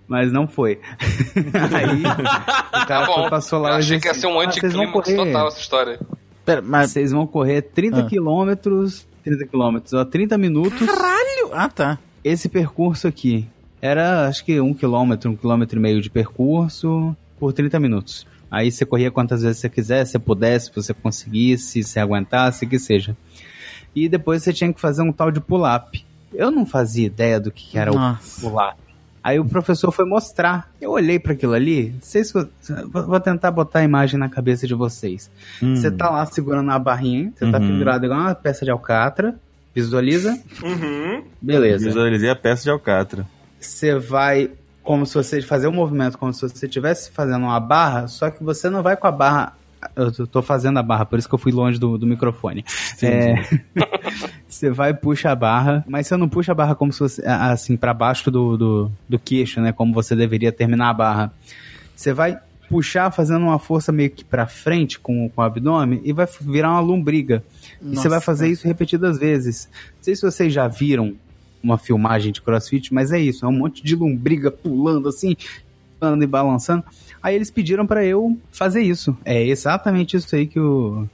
Mas não foi. <laughs> aí o cara Tá bom. foi, passou lá Eu achei que ia ser um exercício. Ah, vocês vão anticlímax correr- total essa história. Pera, mas. Vocês vão correr 30 Ah. quilômetros, 30 quilômetros, ó, 30 minutos. Caralho! Ah, tá. Esse percurso aqui era, acho que um quilômetro, um quilômetro e meio de percurso por 30 minutos. Aí você corria quantas vezes você quiser, se pudesse, se você conseguisse, se aguentasse, que seja. E depois você tinha que fazer um tal de pull-up. Eu não fazia ideia do que era o Nossa. pular. Aí o professor foi mostrar. Eu olhei para aquilo ali. Vocês, vou vou tentar botar a imagem na cabeça de vocês. Hum. Você tá lá segurando a barrinha, você tá Uhum. pendurado igual uma peça de alcatra. Visualiza? Uhum. Beleza. Visualizei a peça de alcatra. Você vai como se você fazer um movimento como se você estivesse fazendo uma barra, só que você não vai com a barra. Eu tô- fazendo a barra, por isso que eu fui longe do, do microfone. É, <laughs> você vai e puxa a barra, mas você não puxa a barra como se fosse a- assim para baixo do, do, do queixo, né? Como você deveria terminar a barra. Você vai puxar fazendo uma força meio que pra frente com, com o abdômen e vai virar uma lombriga. e você vai Nossa. fazer isso repetidas vezes. Não sei se vocês já viram uma filmagem de crossfit, mas é isso, é um monte de lombriga pulando assim, pulando e balançando. Aí eles pediram pra eu fazer isso. É exatamente isso aí que o,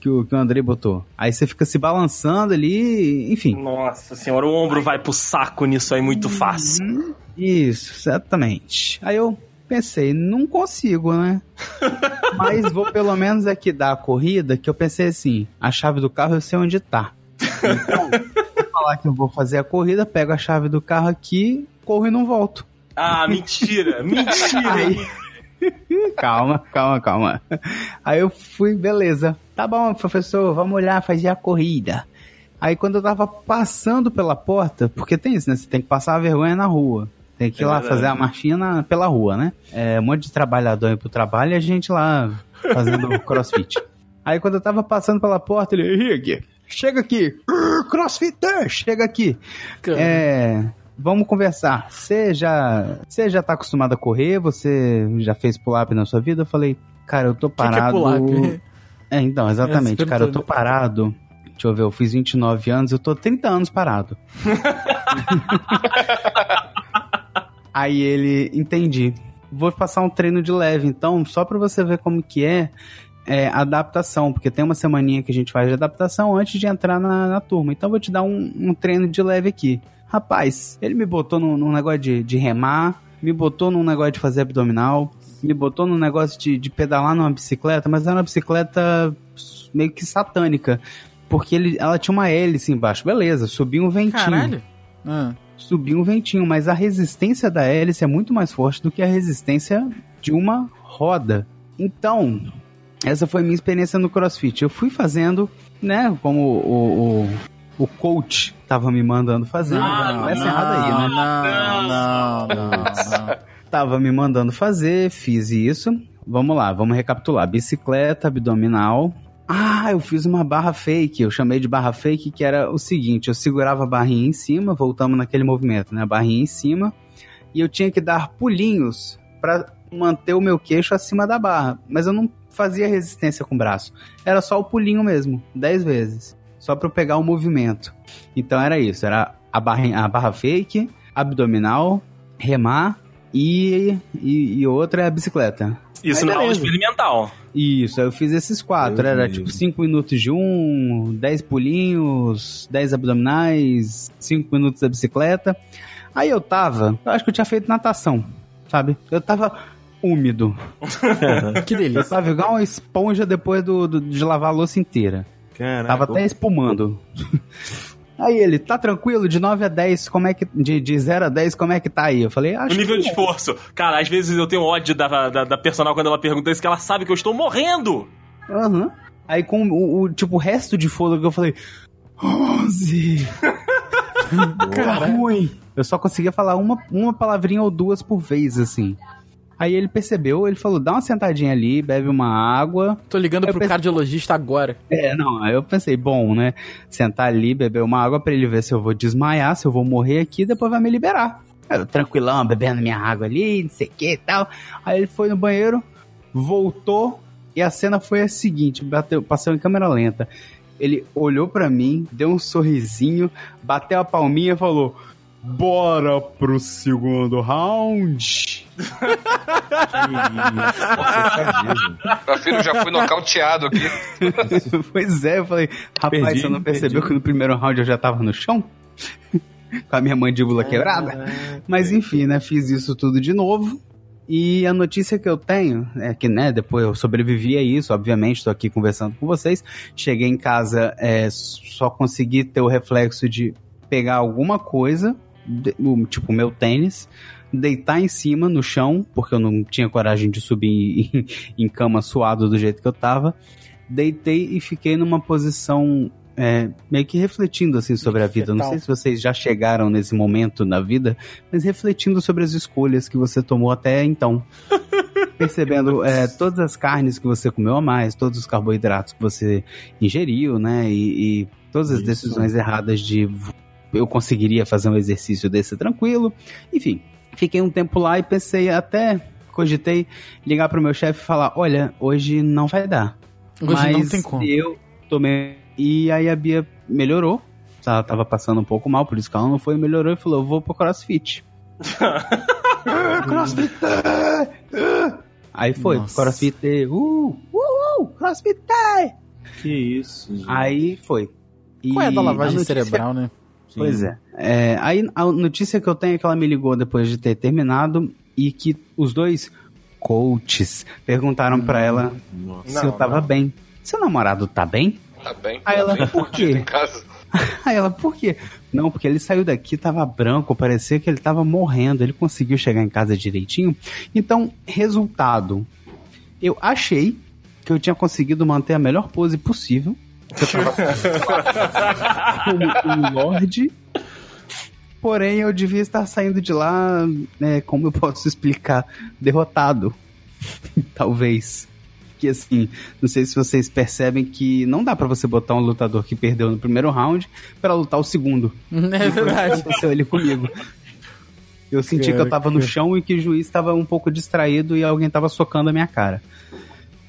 que o, que o Andrei botou. Aí você fica se balançando ali, enfim. Nossa senhora, o ombro vai pro saco nisso aí muito fácil. Isso, exatamente. Aí eu pensei, não consigo, né? <laughs> Mas vou pelo menos aqui dar a corrida, que eu pensei assim, a chave do carro eu sei onde tá. Então, <laughs> falar que eu vou fazer a corrida, pego a chave do carro aqui, corro e não volto. Ah, mentira, <laughs> mentira. Aí... <laughs> calma, calma, calma. Aí eu fui, beleza. Tá bom, professor, vamos olhar, fazer a corrida. Aí quando eu tava passando pela porta, porque tem isso, né? Você tem que passar a vergonha na rua. Tem que ir É lá verdade. fazer a marchinha na- pela rua, né? É, um monte de trabalhador indo pro trabalho e a gente lá fazendo crossfit. <laughs> Aí quando eu tava passando pela porta, ele, Henrique, chega aqui. "Ur, Crossfitter, chega aqui. Cara. É, vamos conversar. Você já, você já tá acostumado a correr? Você já fez pull-up na sua vida? Eu falei, cara, eu tô O que que é parado. <laughs> É, então, exatamente, É, cara, eu tô parado. Deixa eu ver, eu fiz 29 anos, eu tô 30 anos parado. <laughs> Aí ele, entendi. Vou passar um treino de leve, então, só pra você ver como que é, é adaptação, porque tem uma semaninha que a gente faz de adaptação antes de entrar na, na turma. Então, eu vou te dar um, um treino de leve aqui. Rapaz, ele me botou num, num negócio de, de remar, me botou num negócio de fazer abdominal, me botou num negócio de, de pedalar numa bicicleta, mas era uma bicicleta meio que satânica. Porque ele, ela tinha uma hélice embaixo. Beleza, subiu um ventinho. Caralho. Ah. Subiu um ventinho, mas a resistência da hélice é muito mais forte do que a resistência de uma roda. Então, essa foi a minha experiência no CrossFit. Eu fui fazendo, né, como o, o, o coach tava me mandando fazer. Não, Começa errado aí, né? Não, não, não, não. Tava me mandando fazer, fiz isso. Vamos lá, vamos recapitular. Bicicleta, abdominal. Ah, eu fiz uma barra fake. Eu chamei de barra fake, que era o seguinte: eu segurava a barrinha em cima, voltamos naquele movimento, né? A barrinha em cima. E eu tinha que dar pulinhos para manter o meu queixo acima da barra. Mas eu não fazia resistência com o braço. Era só o pulinho mesmo, 10 vezes. Só para eu pegar o movimento. Então era isso: era a barra, a barra fake, abdominal, remar e, e, e outra é a bicicleta. Isso na aula experimental. Isso, aí eu fiz esses quatro. Era tipo livre. 5 minutos de um, 10 pulinhos, 10 abdominais, 5 minutos da bicicleta. Aí eu tava, eu acho que eu tinha feito natação, sabe? Eu tava úmido. <laughs> Que Eu delícia. tava igual uma esponja depois do, do- de lavar a louça inteira. Caraca. Tava até espumando. <laughs> Aí ele, tá tranquilo? De 9 a 10, como é que. De, de 0 a 10, como é que tá aí? Eu falei, O acho nível que. de esforço. Cara, às vezes eu tenho ódio da, da, da personal quando ela pergunta isso, que ela sabe que eu estou morrendo. Aham. Aí com o, o, tipo, o resto de fôlego eu falei. 11! Tá <laughs> ruim! Eu só conseguia falar uma, uma palavrinha ou duas por vez, assim. Aí ele percebeu, ele falou: dá uma sentadinha ali, bebe uma água. Tô ligando Eu pro pensei- cardiologista agora. É, não, aí eu pensei, bom, né? Sentar ali, beber uma água pra ele ver se eu vou desmaiar, se eu vou morrer aqui, depois vai me liberar. Aí eu, tranquilão, bebendo minha água ali, não sei o que e tal. Aí ele foi no banheiro, voltou, e a cena foi a seguinte: bateu, passou em câmera lenta. Ele olhou pra mim, deu um sorrisinho, bateu a palminha e falou: Bora pro segundo round. Meu filho já fui nocauteado aqui. <laughs> pois é, eu falei, rapaz, Perdi, você não percebeu perdi. que no primeiro round eu já tava no chão? <laughs> Com a minha mandíbula quebrada? Mas enfim, né, fiz isso tudo de novo. E a notícia que eu tenho é que, né, depois eu sobrevivi a isso, obviamente, tô aqui conversando com vocês. Cheguei em casa, é, só consegui ter o reflexo de pegar alguma coisa, de- tipo meu tênis, deitar em cima no chão, porque eu não tinha coragem de subir <laughs> em, em cama suado do jeito que eu tava. Deitei e fiquei numa posição é, meio que refletindo assim sobre a vida. Não sei se vocês já chegaram nesse momento na vida, mas refletindo sobre as escolhas que você tomou até então. <laughs> Percebendo é, todas as carnes que você comeu a mais, todos os carboidratos que você ingeriu, né? E, e todas as Isso. decisões erradas de eu conseguiria fazer um exercício desse tranquilo. Enfim, fiquei um tempo lá e pensei até cogitei ligar pro meu chefe e falar: olha, hoje não vai dar. Hoje mas não tem como. Eu tomei. E aí a Bia melhorou. Ela tava passando um pouco mal, por isso que ela não foi, melhorou e falou: eu vou pro crossfit. <laughs> Crossfit! Aí foi, Nossa. crossfit, uh, uh, uh, crossfit! Que isso, gente. Aí foi. E Qual é a da lavagem cerebral, né? Sim. Pois é. é. Aí a notícia que eu tenho é que ela me ligou depois de ter terminado e que os dois coaches perguntaram pra ela Nossa. se Não, eu tava não. bem. Seu namorado tá bem? Tá bem. Aí ela, bem por quê? em casa. <laughs> Aí ela, por quê? Não, porque ele saiu daqui, tava branco, parecia que ele tava morrendo, ele conseguiu chegar em casa direitinho. Então, resultado, eu achei que eu tinha conseguido manter a melhor pose possível. Que Eu tava como um lorde. Porém, eu devia estar saindo de lá, né, como eu posso explicar, derrotado. <laughs> Talvez. Que assim, não sei se vocês percebem que não dá pra você botar um lutador que perdeu no primeiro round pra lutar o segundo. <laughs> É verdade. Aconteceu ele comigo. Eu senti que eu tava no chão e que o juiz tava um pouco distraído e alguém tava socando a minha cara.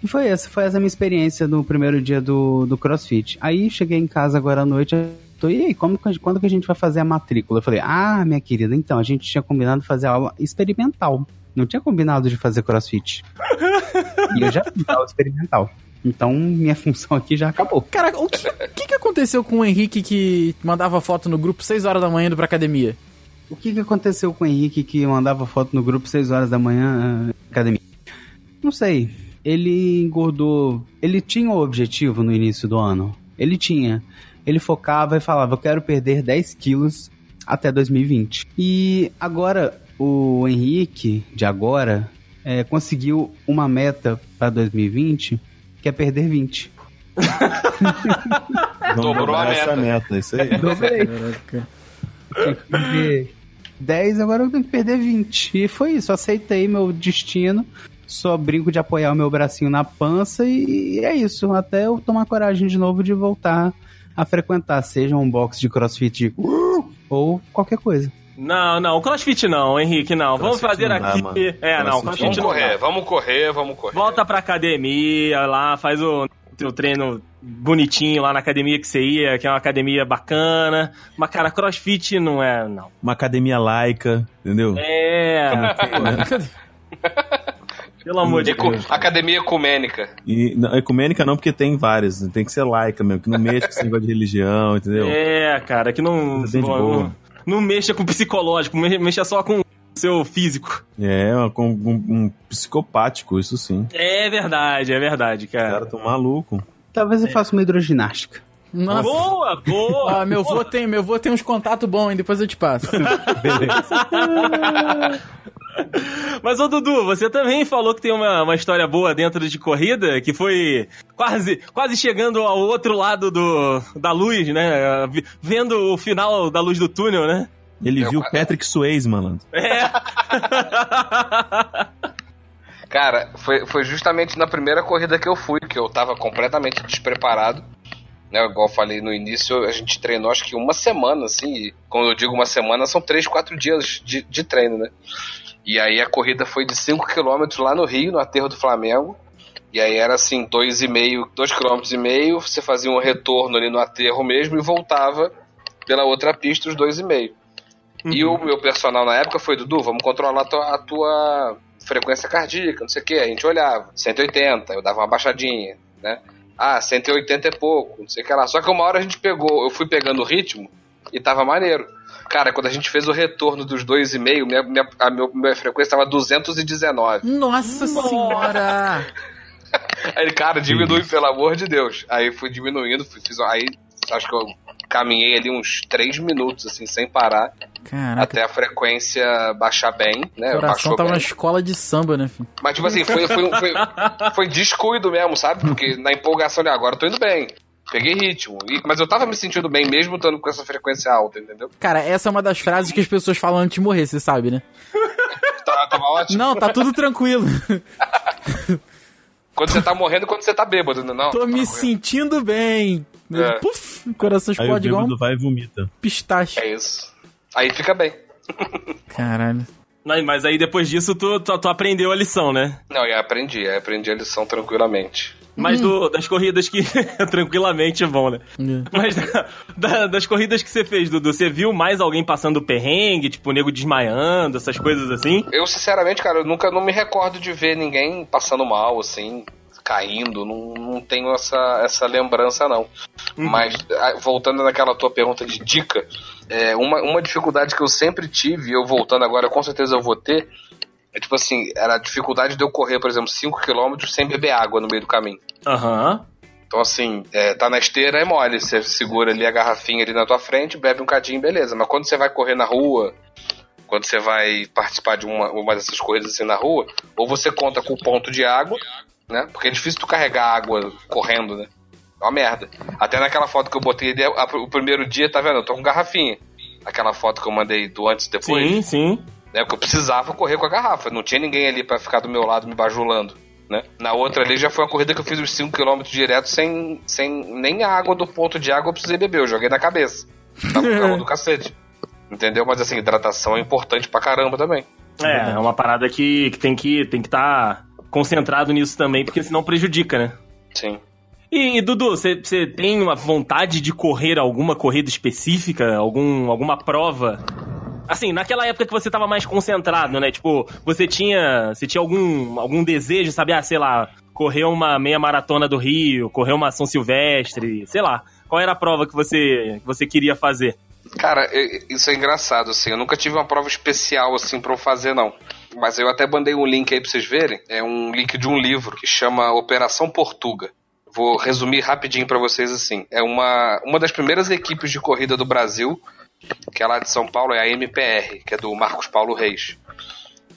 E foi essa, foi essa a minha experiência no primeiro dia do, do CrossFit. Aí cheguei em casa agora à noite, tô, e aí, como, quando que a gente vai fazer a matrícula? Eu falei, ah, minha querida, então, a gente tinha combinado fazer aula experimental. Não tinha combinado de fazer CrossFit. <laughs> e eu já fiz aula experimental. Então, minha função aqui já acabou. Cara, o que, que, que aconteceu com o Henrique que mandava foto no grupo 6 horas da manhã indo pra academia? O que, que aconteceu com o Henrique que mandava foto no grupo 6 horas da manhã na academia? Não sei. Ele engordou. Ele tinha o objetivo no início do ano. Ele tinha. Ele focava e falava: Eu quero perder 10 quilos até 2020. E agora, o Henrique, de agora, é, conseguiu uma meta para 2020 que é perder 20. <laughs> Vamos Dobrou a essa meta. meta, isso aí. Dobrei. Caraca. Tinha que perder 10, agora eu tenho que perder 20. E foi isso, aceitei meu destino. Só brinco de apoiar o meu bracinho na pança e é isso. Até eu tomar coragem de novo de voltar a frequentar, seja um box de crossfit uh, ou qualquer coisa. Não, não, crossfit não, Henrique, não. Vamos Crossfit fazer não dá, aqui. mano. é, não, Crossfit crossfit Vamos não. correr, dá. vamos correr, vamos correr. Volta pra academia lá, faz o teu treino bonitinho lá na academia que você ia, que é uma academia bacana. Mas, cara, crossfit não é, não. Uma academia laica, entendeu? É. <laughs> Pelo amor de Deus. Academia Ecumênica. E não, ecumênica não, porque tem várias. Tem que ser laica mesmo, que não mexe com esse negócio de religião, entendeu? É, cara, que não. De não, não mexa com o psicológico, me- mexa só com o seu físico. É, com um, um psicopático, isso sim. É verdade, é verdade, Os cara. caras tão malucos. Talvez eu faça uma hidroginástica. Nossa. Boa, boa! Ah, meu vô tem, meu vô tem uns contatos bons, hein? Depois eu te passo. <laughs> Mas, ô Dudu, você também falou que tem uma, uma história boa dentro de corrida, que foi quase, quase chegando ao outro lado do, da luz, né? Vendo o final da luz do túnel, né? Ele Eu- viu Patrick Swayze, malandro. É. Cara, foi, foi justamente na primeira corrida que eu fui, que eu tava completamente despreparado. Né, igual eu falei no início, a gente treinou acho que uma semana, assim. E quando eu digo uma semana, são três, quatro dias de, de treino, né? E aí a corrida foi de 5 km lá no Rio, no aterro do Flamengo. E aí era assim, 2,5 2 km e meio, você fazia um retorno ali no aterro mesmo e voltava pela outra pista os 2,5. E o meu personal na época foi, Dudu, vamos controlar a tua, a tua frequência cardíaca, não sei o que. A gente olhava, 180, eu dava uma baixadinha, né? Ah, 180 é pouco, não sei o que lá. Só que uma hora a gente pegou, eu fui pegando o ritmo e tava maneiro. Cara, quando a gente fez o retorno dos 2,5, minha, minha, a meu, minha frequência tava 219. Nossa senhora! <laughs> Aí cara, diminui, pelo amor de Deus. Aí fui diminuindo, fui, fiz, aí acho que eu caminhei ali uns 3 minutos, assim, sem parar, Caraca, até a frequência baixar bem, né? o coração tava bem. na escola de samba, né, filho? Mas, tipo assim, foi, foi, foi, <laughs> foi descuido mesmo, sabe? Porque na empolgação de agora eu tô indo bem. Peguei ritmo. Mas eu tava me sentindo bem mesmo estando com essa frequência alta, entendeu? Cara, essa é uma das frases que as pessoas falam antes de morrer, você sabe, né? <laughs> Tava, tava ótimo. Não, tá tudo tranquilo. <laughs> Quando você tá morrendo quando você tá bêbado, né? não? Tô tá me tranquilo. sentindo bem. É. Puf, o coração explode igual um vai e vomita. pistache. É isso. Aí fica bem. Caralho. Mas, mas aí depois disso tu, tu, tu aprendeu a lição, né? Não, e aprendi, aí aprendi a lição tranquilamente. Mas do- das corridas que <laughs> tranquilamente vão, né? É. Mas da- da- das corridas que você fez, Dudu, você viu mais alguém passando perrengue, tipo, o nego desmaiando, essas coisas assim? Eu, sinceramente, cara, eu nunca não me recordo de ver ninguém passando mal, assim, caindo. Não, não tenho essa, essa lembrança, não. Mas, ah, voltando naquela tua pergunta de dica, é, uma, uma dificuldade que eu sempre tive, e eu voltando agora, com certeza eu vou ter, é tipo assim, era a dificuldade de eu correr, por exemplo, 5km sem beber água no meio do caminho. Aham. Então, assim, é, tá na esteira é mole. Você segura ali a garrafinha ali na tua frente, bebe um cadinho, beleza. Mas quando você vai correr na rua, quando você vai participar de uma, uma dessas corridas assim na rua, ou você conta com o ponto de água, né? Porque é difícil tu carregar água correndo, né? É uma merda. Até naquela foto que eu botei ali, a- o primeiro dia, tá vendo? Eu tô com garrafinha. Aquela foto que eu mandei do antes e depois. Sim, sim. né? Porque eu precisava correr com a garrafa. Não tinha ninguém ali pra ficar do meu lado me bajulando. Né? Na outra ali já foi uma corrida que eu fiz os 5km direto sem, sem nem água do ponto de água eu precisei beber. Eu joguei na cabeça. Tava com calor do <laughs> cacete. Entendeu? Mas assim, hidratação é importante pra caramba também. É, é uma parada que, que tem que tem que estar concentrado nisso também, porque senão prejudica, né? Sim. E, Dudu, você tem uma vontade de correr alguma corrida específica, algum, alguma prova? Assim, naquela época que você tava mais concentrado, né? Tipo, você tinha, você tinha algum, algum desejo, sabe? Ah, sei lá, correr uma meia maratona do Rio, correr uma São Silvestre, sei lá. Qual era a prova que você, que você queria fazer? Cara, isso é engraçado, assim. Eu nunca tive uma prova especial, assim, pra eu fazer, não. Mas eu até mandei um link aí pra vocês verem. É um link de um livro que chama Operação Portuga. Vou resumir rapidinho para vocês assim. É uma, uma das primeiras equipes de corrida do Brasil, que é lá de São Paulo, é a MPR, que é do Marcos Paulo Reis.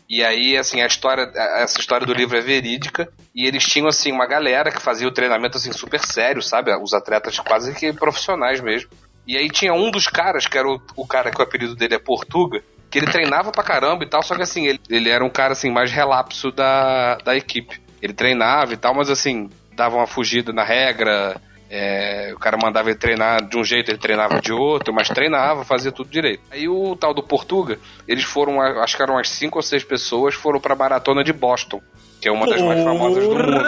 E aí, assim, a história, essa história do livro é verídica. E eles tinham, assim, uma galera que fazia o treinamento, assim, super sério, sabe? Os atletas quase que profissionais mesmo. E aí tinha um dos caras, que era o, o cara que o apelido dele é Portuga, que ele treinava pra caramba e tal, só que assim, ele, ele era um cara, assim, mais relapso da, da equipe. Ele treinava e tal, mas assim, dava uma fugida na regra. É, o cara mandava ele treinar de um jeito, ele treinava de outro, mas treinava, fazia tudo direito. Aí o tal do Portuga, eles foram, acho que eram umas 5 ou 6 pessoas, foram pra maratona de Boston, que é uma das mais famosas do mundo.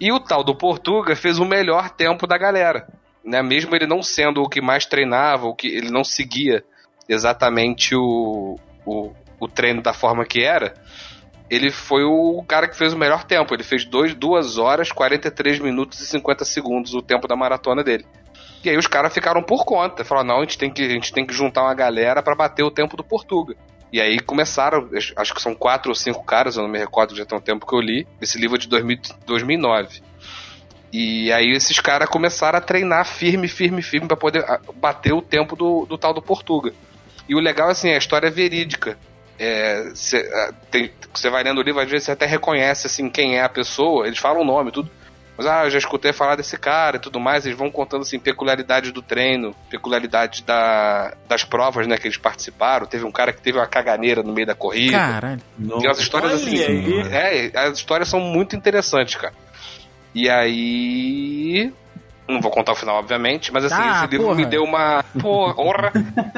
E o tal do Portuga fez o melhor tempo da galera. Né? Mesmo ele não sendo o que mais treinava, o que ele não seguia exatamente o, o, o treino da forma que era, ele foi o cara que fez o melhor tempo. Ele fez 2 horas, 43 minutos e 50 segundos o tempo da maratona dele. E aí os caras ficaram por conta. Falaram, não, a gente tem que, a gente tem que juntar uma galera para bater o tempo do Portuga. E aí começaram, acho que são quatro ou cinco caras, eu não me recordo, já tem um tempo que eu li. Esse livro é de 2000, 2009. E aí esses caras começaram a treinar firme, firme, firme para poder bater o tempo do, do tal do Portuga. E o legal, assim, a história é verídica. Você é, vai lendo o livro, às vezes você até reconhece assim quem é a pessoa, eles falam o nome, tudo. Mas ah, eu já escutei falar desse cara e tudo mais, eles vão contando assim, peculiaridades do treino, peculiaridades da, das provas né, que eles participaram. Teve um cara que teve uma caganeira no meio da corrida. Caralho. Tem as histórias assim. É, as histórias são muito interessantes, cara. E aí. Não vou contar o final, obviamente, mas assim, ah, esse livro porra. me deu uma. Porra!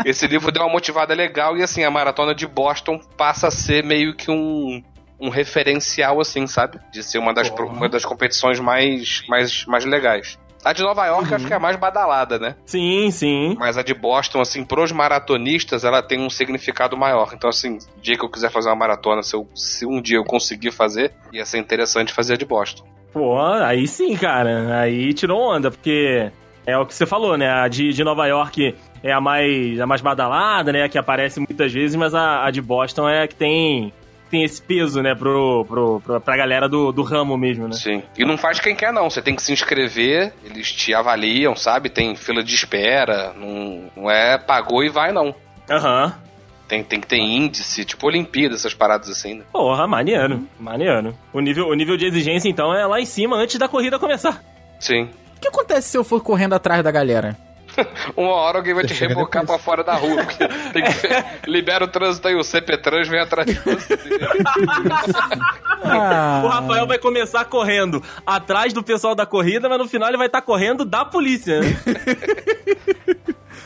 esse livro deu uma motivada legal e assim, a maratona de Boston passa a ser meio que um, um referencial, assim, sabe? De ser uma das, uma das competições mais, mais, mais legais. A de Nova York uhum. acho que é a mais badalada, né? Sim, sim. Mas a de Boston, assim, pros maratonistas, ela tem um significado maior. Então, assim, dia que eu quiser fazer uma maratona, se, eu, se um dia eu conseguir fazer, ia ser interessante fazer a de Boston. Pô, aí sim, cara. Aí tirou onda, porque é o que você falou, né? A de, de Nova York é a mais, a mais badalada, né? Que aparece muitas vezes, mas a, a de Boston é a que tem tem esse peso, né, pro, pro, pro, pra galera do, do ramo mesmo, né? Sim. E não faz quem quer, não. Você tem que se inscrever, eles te avaliam, sabe? Tem fila de espera, não, não é pagou e vai, não. Aham. Uhum. Tem, tem que ter índice, tipo Olimpíada, essas paradas assim, né? Porra, maneiro, maneiro. O nível, o nível de exigência, então, é lá em cima antes da corrida começar. Sim. O que acontece se eu for correndo atrás da galera? <laughs> Uma hora alguém vai te rebocar pra fora da rua. <laughs> Que, libera o trânsito aí, o CP Trans vem atrás de você. <laughs> ah. O Rafael vai começar correndo atrás do pessoal da corrida, mas no final ele vai estar tá correndo da polícia. Né?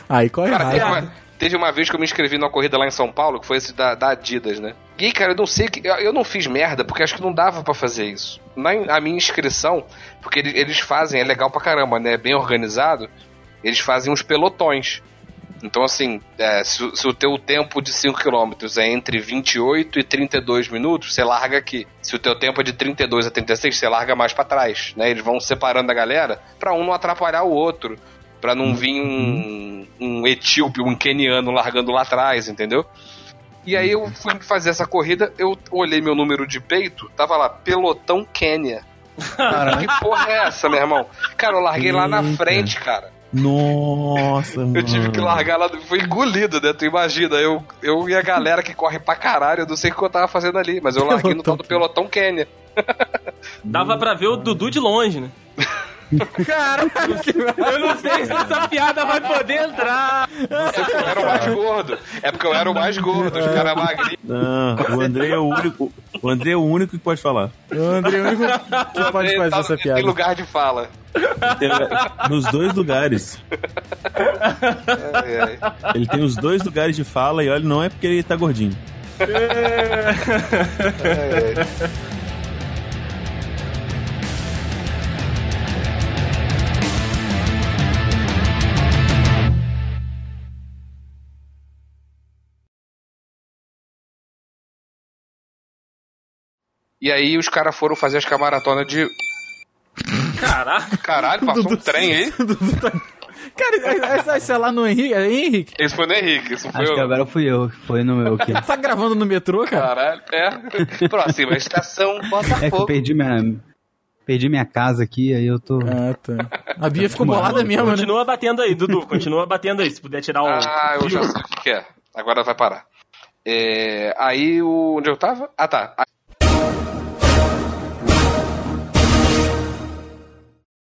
Aí corre Cara, Teve uma vez que eu me inscrevi numa corrida lá em São Paulo, que foi esse da, da Adidas, né? E aí, cara, eu não sei que. Eu, eu não fiz merda, porque acho que não dava para fazer isso. Na a minha inscrição, porque eles, eles fazem, é legal pra caramba, né? É bem organizado. Eles fazem uns pelotões. Então, assim, é, se, se, o teu tempo de 5 km é entre 28 e 32 minutos, você larga aqui. Se o teu tempo é de 32 a 36, você larga mais para trás, né? Eles vão separando a galera para um não atrapalhar o outro para não vir um, um etíope, um queniano largando lá atrás, entendeu? E aí eu fui fazer essa corrida, eu olhei meu número de peito, tava lá, pelotão Quênia. que porra é essa, meu irmão? Cara, eu larguei Eita. lá na frente, cara. Nossa, mano. <laughs> Eu tive que largar lá, foi engolido, né? Tu imagina, eu, eu e a galera que corre pra caralho, eu não sei o que eu tava fazendo ali, mas eu larguei no tal do pelotão Quênia. Dava pra ver o Dudu de longe, né? <laughs> Cara, <laughs> eu não sei se essa piada vai poder entrar. Você porque eu era o mais gordo. É porque eu era o mais gordo, os caras magrinhos. Não, o André é o único. O André é o único que pode falar. O André é o único que pode fazer tá, essa piada. Tem lugar de fala. Tem- nos dois lugares. Ai, ai. Ele tem os dois lugares de fala e olha, não é porque ele tá gordinho. Ai, <laughs> ai. E aí os caras foram fazer as maratona de. Caraca. Caralho, passou um trem aí? <laughs> Cara, essa, essa é lá no Henrique. É Henrique? Esse foi no Henrique, isso foi Acho que o. agora fui eu, que foi no meu aqui. <laughs> Tá gravando no metrô, cara? Caralho, é. <laughs> Próxima estação, É que eu Botafogo. perdi minha, perdi minha casa aqui, aí eu tô... Ah, tá. A Bia ficou bolada mesmo, né? Continua batendo aí, Dudu. Continua batendo aí. Se puder tirar o. Ah, eu já sei o que que é. Agora vai parar. É, aí o. Onde eu tava? Ah, tá.